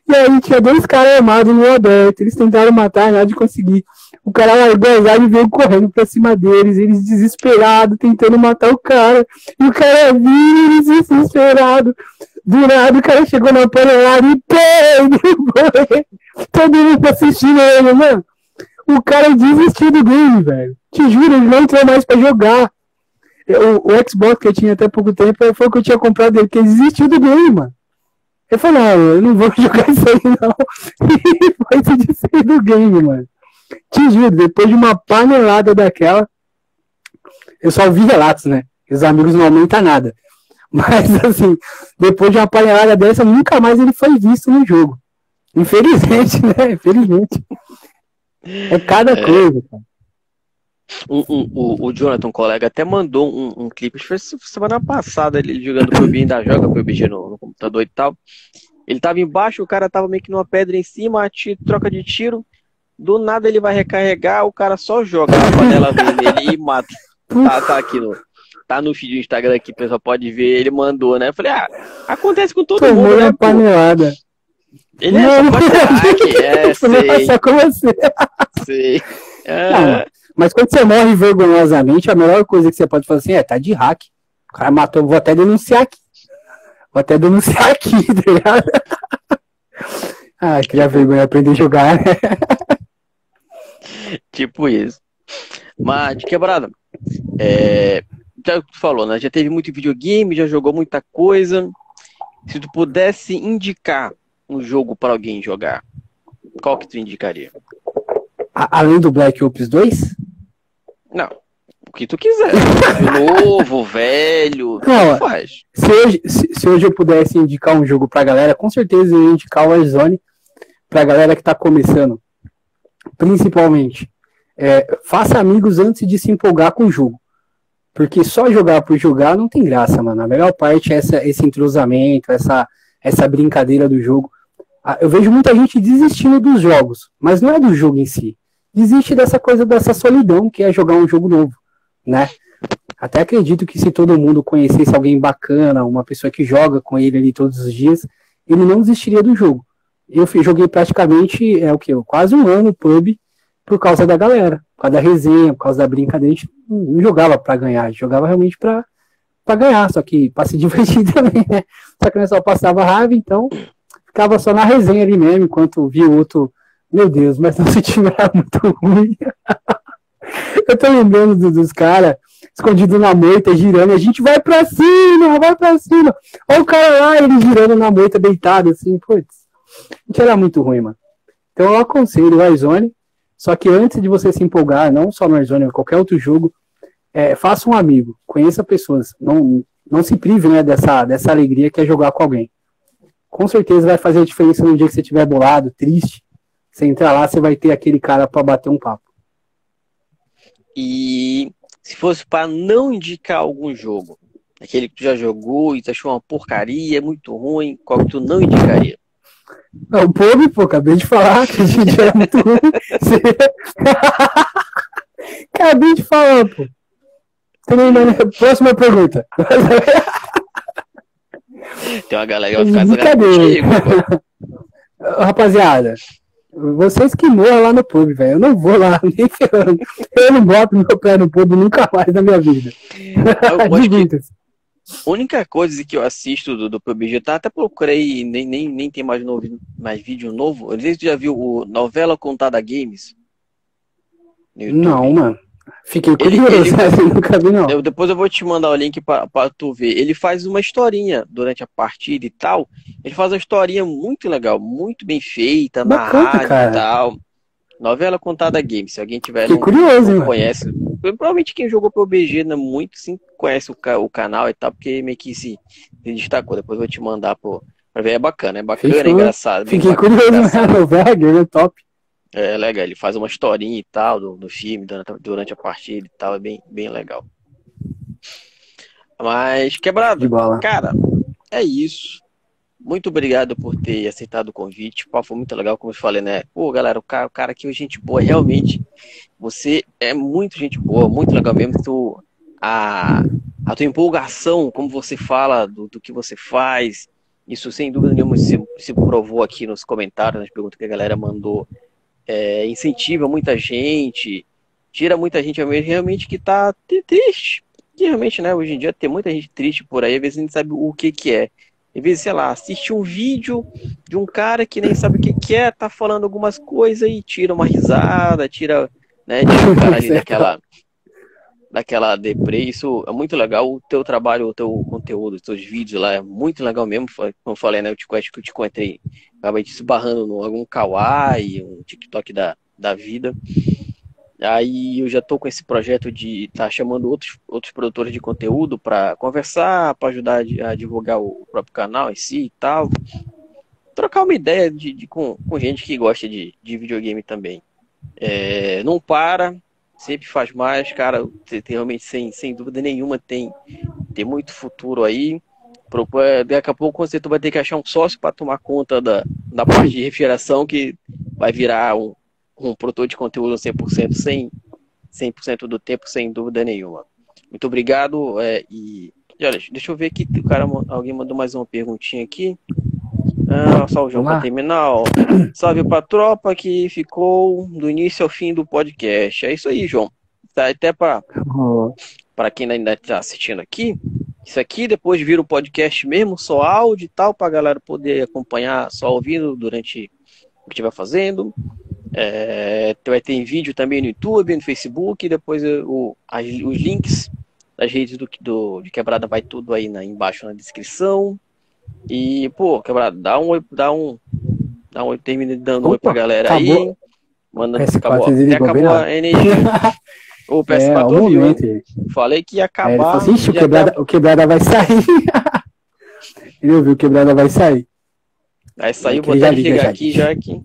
E aí tinha dois caras armados no aberto. Eles tentaram matar, nada de conseguir. O cara largou as armas e veio correndo pra cima deles. Eles desesperados, tentando matar o cara. E o cara viu desesperado. Do nada o cara chegou na panelada e pega! [laughs] Todo mundo assistindo ele, mano. O cara desistiu do game, velho. Te juro, ele não entrou mais pra jogar. O, o Xbox que eu tinha até pouco tempo foi o que eu tinha comprado dele, porque ele desistiu do game, mano. Ele falou, não, eu não vou [laughs] jogar isso aí não. [laughs] E foi descer do game, mano. Te juro, depois de uma panelada daquela, eu só ouvi relatos, né? Os amigos não aumentam nada. Mas assim, depois de uma panelada dessa, nunca mais ele foi visto no jogo. Infelizmente, [laughs] né? Infelizmente. É cada é... coisa, cara. O, o, o, Jonathan, colega, até mandou um, um clipe, acho que foi semana passada, ele jogando PUBG, ainda joga PUBG no, no computador e tal. Ele tava embaixo, o cara tava meio que numa pedra em cima, tiro, troca de tiro. Do nada ele vai recarregar, o cara só joga a panela [laughs] nele e mata. Tá, tá aqui no, tá no feed do Instagram aqui, o pessoal pode ver, ele mandou, né? Eu falei, ah, acontece com todo Tomou mundo, né? panelada. Ele é só pra [laughs] é, sei. Só com você. Sei. [laughs] É... Não, mas quando você morre vergonhosamente, a melhor coisa que você pode fazer assim é, tá de hack. O cara matou, vou até denunciar aqui. Vou até denunciar aqui, [laughs] tá ligado? ah, criar vergonha aprender a jogar, né? tipo isso. Mas, de quebrada, é, já tu falou, né? Já teve muito videogame, já jogou muita coisa. Se tu pudesse indicar um jogo para alguém jogar, qual que tu indicaria? além do Black Ops 2? Não. O que tu quiser. Novo, [laughs] velho. Não, faz. Se hoje, se, se, hoje eu pudesse indicar um jogo pra galera, com certeza eu ia indicar o Warzone pra galera que tá começando. Principalmente. É, faça amigos antes de se empolgar com o jogo. Porque só jogar por jogar não tem graça, mano. A melhor parte é essa, esse entrosamento, essa, essa brincadeira do jogo. Ah, eu vejo muita gente desistindo dos jogos, mas não é do jogo em si existe dessa coisa dessa solidão que é jogar um jogo novo, né? Até acredito que se todo mundo conhecesse alguém bacana, uma pessoa que joga com ele ali todos os dias, ele não desistiria do jogo. Eu joguei praticamente, é o que? Quase um ano pub por causa da galera, por causa da resenha, por causa da brincadeira. A gente não jogava para ganhar, jogava realmente para ganhar, só que para se [laughs] divertir também, né? Só que nós só passava raiva, então ficava só na resenha ali mesmo, enquanto via o outro meu Deus, mas [laughs] nosso time era muito ruim. [laughs] Eu tô lembrando dos caras escondido na moita, girando, a gente vai pra cima, vai pra cima. Olha o cara lá, ele girando na moita, deitado, assim, putz. A gente era muito ruim, mano. Então eu aconselho o Warzone, só que antes de você se empolgar, não só no Warzone, mas qualquer outro jogo, é, faça um amigo, conheça pessoas, não, não se prive né, dessa, dessa alegria que é jogar com alguém. Com certeza vai fazer a diferença no dia que você estiver bolado, triste, você entrar lá, você vai ter aquele cara para bater um papo. E se fosse para não indicar algum jogo, aquele que tu já jogou e tu achou uma porcaria, é muito ruim, qual que tu não indicaria? Não, o Pobre, pô, acabei de falar que a gente era muito ruim. [laughs] acabei de falar, pô. Próxima pergunta. Tem uma galera que vai ficar contigo, Rapaziada, vocês que moram lá no pub, velho. Eu não vou lá, [laughs] nem ferrando. Eu não boto meu pé no pub nunca mais na minha vida. [laughs] A única coisa que eu assisto do, do PUBG, tá? Até procurei, nem, nem, nem tem mais, novo, mais vídeo novo. Eu não sei se tu já viu o Novela Contada Games. Não, mano. Fiquei curioso, ele, ele, [laughs] nunca vi não. Eu, depois eu vou te mandar o link para tu ver. Ele faz uma historinha durante a partida e tal. Ele faz uma historinha muito legal, muito bem feita, Bacana, narrada cara. e tal. Novela contada game. Se alguém tiver não, curioso, não conhece, provavelmente quem jogou PUBG né, muito sim conhece o, o canal e tal, porque meio que se, se destacou. Depois eu vou te mandar pô, pra ver. É bacana, é bacana, é engraçado. Fiquei bacana, curioso, né? [laughs] O Vegger, né? Top. É legal, ele faz uma historinha e tal do, do filme durante, durante a partida e tal, é bem, bem legal. Mas, quebrado, cara, é isso. Muito obrigado por ter aceitado o convite. Pô, foi muito legal, como eu falei, né? Pô, galera, o cara, o cara aqui é gente boa. Realmente, você é muito gente boa, muito legal mesmo. Tu, a, a tua empolgação, como você fala do, do que você faz, isso sem dúvida nenhuma se, se provou aqui nos comentários, nas perguntas que a galera mandou. É, incentiva muita gente, tira muita gente realmente que tá triste. Que realmente, né, hoje em dia tem muita gente triste por aí, às vezes a gente sabe o que que é. Às vezes, sei lá, assiste um vídeo de um cara que nem sabe o que, que é, tá falando algumas coisas e tira uma risada, tira, né, tira o cara ali [laughs] daquela, daquela deprê. Isso é muito legal. O teu trabalho, o teu conteúdo, os teus vídeos lá é muito legal mesmo. Como eu falei, né, eu te, acho que eu te encontrei, acabei te esbarrando em algum kawaii, um TikTok da, da vida. Aí eu já estou com esse projeto de estar tá chamando outros, outros produtores de conteúdo para conversar, para ajudar a divulgar o próprio canal em si e tal. Trocar uma ideia de, de com, com, gente que gosta de, de videogame também. É, não para, sempre faz mais, cara. Realmente, sem, sem dúvida nenhuma, tem, tem muito futuro aí. Daqui a pouco você vai ter que achar um sócio para tomar conta da, da parte de refrigeração, que vai virar um, um produtor de conteúdo 100% sem 100% do tempo, sem dúvida nenhuma. Muito obrigado. É, e, e olha, deixa eu ver aqui, o cara, alguém mandou mais uma perguntinha aqui. Ah, só o João para terminar. Ó. [clears throat] Salve pra tropa que ficou do início ao fim do podcast. É isso aí, João. Tá, até para uhum. para quem ainda está assistindo aqui, isso aqui depois vira o um podcast mesmo, só áudio e tal, para a galera poder acompanhar só ouvindo durante o que estiver fazendo. É, vai ter vídeo também no YouTube, no Facebook, depois o, as, os links das redes do, do, de Quebrada vai tudo aí na, embaixo na descrição. E, pô, Quebrada, dá um dá um dá um termina dando Opa, oi pra galera acabou. aí. Manda, acabou, até acabou a energia. [laughs] O PS4 é, um momento, Falei que ia acabar. É, falou, o, quebrada, o quebrada vai sair. [laughs] ele ouviu, o quebrada vai sair. Aí saiu, vou até chegar aqui já aqui.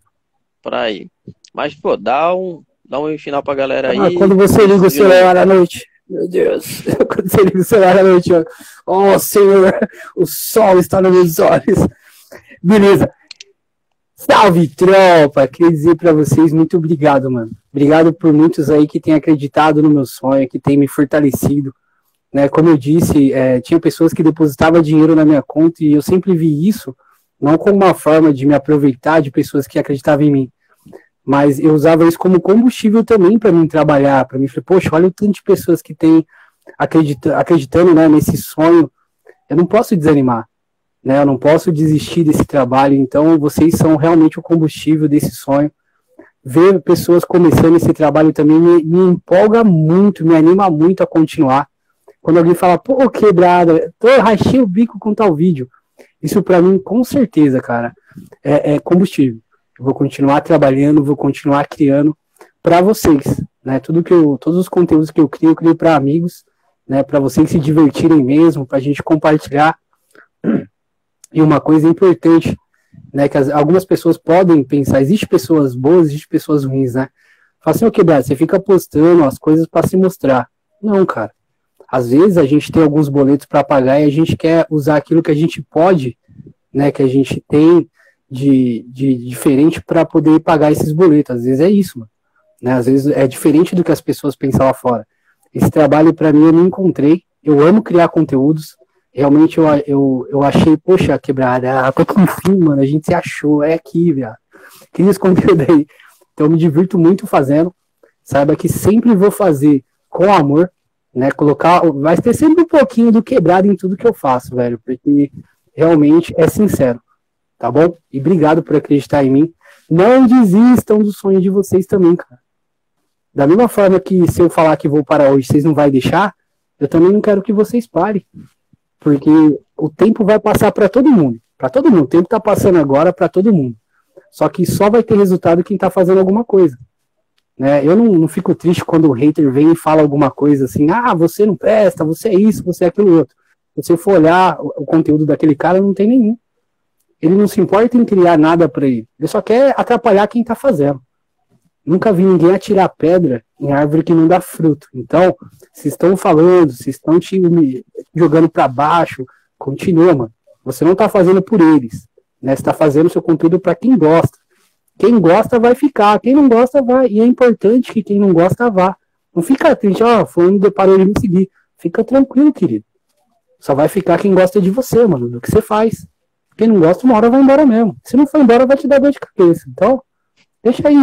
Pra ir. Mas, pô, dá um, dá um final pra galera ah, aí. Ah, quando você liga o celular à noite. Meu Deus. [laughs] Quando você liga o celular à noite, ó. Oh, Senhor, o sol está nos meus olhos. Beleza. Salve, tropa! Queria dizer para vocês muito obrigado, mano. Obrigado por muitos aí que têm acreditado no meu sonho, que têm me fortalecido. Né? Como eu disse, é, tinha pessoas que depositavam dinheiro na minha conta e eu sempre vi isso não como uma forma de me aproveitar de pessoas que acreditavam em mim, mas eu usava isso como combustível também para mim trabalhar, para mim falei, poxa, olha o tanto de pessoas que tem acredita, acreditando né, nesse sonho, eu não posso desanimar, né, eu não posso desistir desse trabalho, então vocês são realmente o combustível desse sonho. Ver pessoas começando esse trabalho também me, me empolga muito, me anima muito a continuar. Quando alguém fala, pô, quebrada, tô rachei o bico com tal vídeo. Isso para mim, com certeza, cara, é, é combustível. Vou continuar trabalhando, vou continuar criando para vocês, né? Tudo que eu, todos os conteúdos que eu crio, eu crio para amigos, né? Para vocês se divertirem mesmo, para a gente compartilhar. E uma coisa importante, né? Que as, algumas pessoas podem pensar, existe pessoas boas, existe pessoas ruins, né? Fala assim, ô quebrado, você fica postando as coisas para se mostrar. Não, cara. Às vezes a gente tem alguns boletos para pagar e a gente quer usar aquilo que a gente pode, né? Que a gente tem de, de diferente para poder pagar esses boletos. Às vezes é isso, mano. Né? Às vezes é diferente do que as pessoas pensam lá fora. Esse trabalho, para mim, eu não encontrei. Eu amo criar conteúdos. Realmente eu, eu, eu achei, poxa, quebrada, ah, com fim, mano, a gente se achou, é aqui, viado. Cria esse [laughs] conteúdo aí. Então me divirto muito fazendo. Saiba que sempre vou fazer com amor, né? Colocar. Vai ter sempre um pouquinho do quebrado em tudo que eu faço, velho. Porque realmente é sincero tá bom? E obrigado por acreditar em mim. Não desistam do sonho de vocês também, cara. Da mesma forma que se eu falar que vou parar hoje, vocês não vai deixar, eu também não quero que vocês parem. Porque o tempo vai passar para todo mundo. Para todo mundo. O tempo tá passando agora para todo mundo. Só que só vai ter resultado quem tá fazendo alguma coisa. Né? Eu não, não fico triste quando o hater vem e fala alguma coisa assim, ah, você não presta, você é isso, você é aquilo outro. Se você for olhar o conteúdo daquele cara, não tem nenhum. Ele não se importa em criar nada para ele. Ele só quer atrapalhar quem tá fazendo. Nunca vi ninguém atirar pedra em árvore que não dá fruto. Então, se estão falando, se estão te jogando para baixo, continua, mano. Você não tá fazendo por eles. Né? Você tá fazendo seu conteúdo para quem gosta. Quem gosta vai ficar, quem não gosta vai. E é importante que quem não gosta vá. Não fica triste, ó, oh, fulano parou de me seguir. Fica tranquilo, querido. Só vai ficar quem gosta de você, mano, do que você faz. Quem não gosta, uma hora vai embora mesmo. Se não for embora, vai te dar dor de cabeça. Então, deixa aí.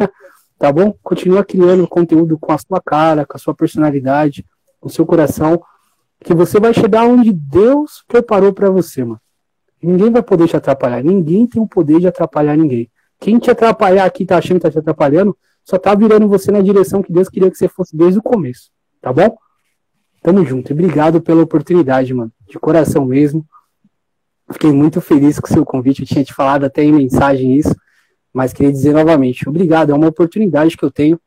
[laughs] tá bom? Continua criando conteúdo com a sua cara, com a sua personalidade, com o seu coração, que você vai chegar onde Deus preparou para você, mano. Ninguém vai poder te atrapalhar. Ninguém tem o poder de atrapalhar ninguém. Quem te atrapalhar aqui, tá achando que tá te atrapalhando, só tá virando você na direção que Deus queria que você fosse desde o começo. Tá bom? Tamo junto. E obrigado pela oportunidade, mano. De coração mesmo. Fiquei muito feliz com o seu convite. Eu tinha te falado até em mensagem isso. Mas queria dizer novamente, obrigado. É uma oportunidade que eu tenho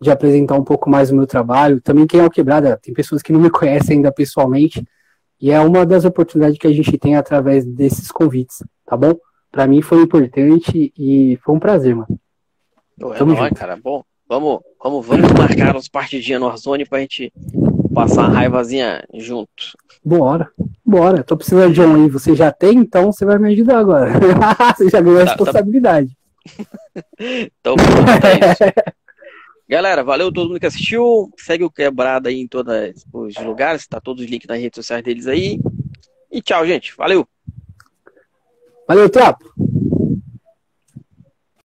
de apresentar um pouco mais o meu trabalho. Também quem é o Quebrada, tem pessoas que não me conhecem ainda pessoalmente. E é uma das oportunidades que a gente tem através desses convites, tá bom? Para mim foi importante e foi um prazer, mano. é nóis, cara. Bom, vamos, vamos, vamos marcar uns partidinhos no Warzone pra gente passar uma raivazinha junto. Bora, bora. Tô precisando de um aí. Você já tem, então você vai me ajudar agora. [laughs] você já ganhou a tá, tá. responsabilidade. Tá... [laughs] então, é isso. [laughs] Galera, valeu todo mundo que assistiu. Segue o Quebrada aí em todos os lugares. Tá todos os links nas redes sociais deles aí. E tchau, gente. Valeu. Valeu, Trapo.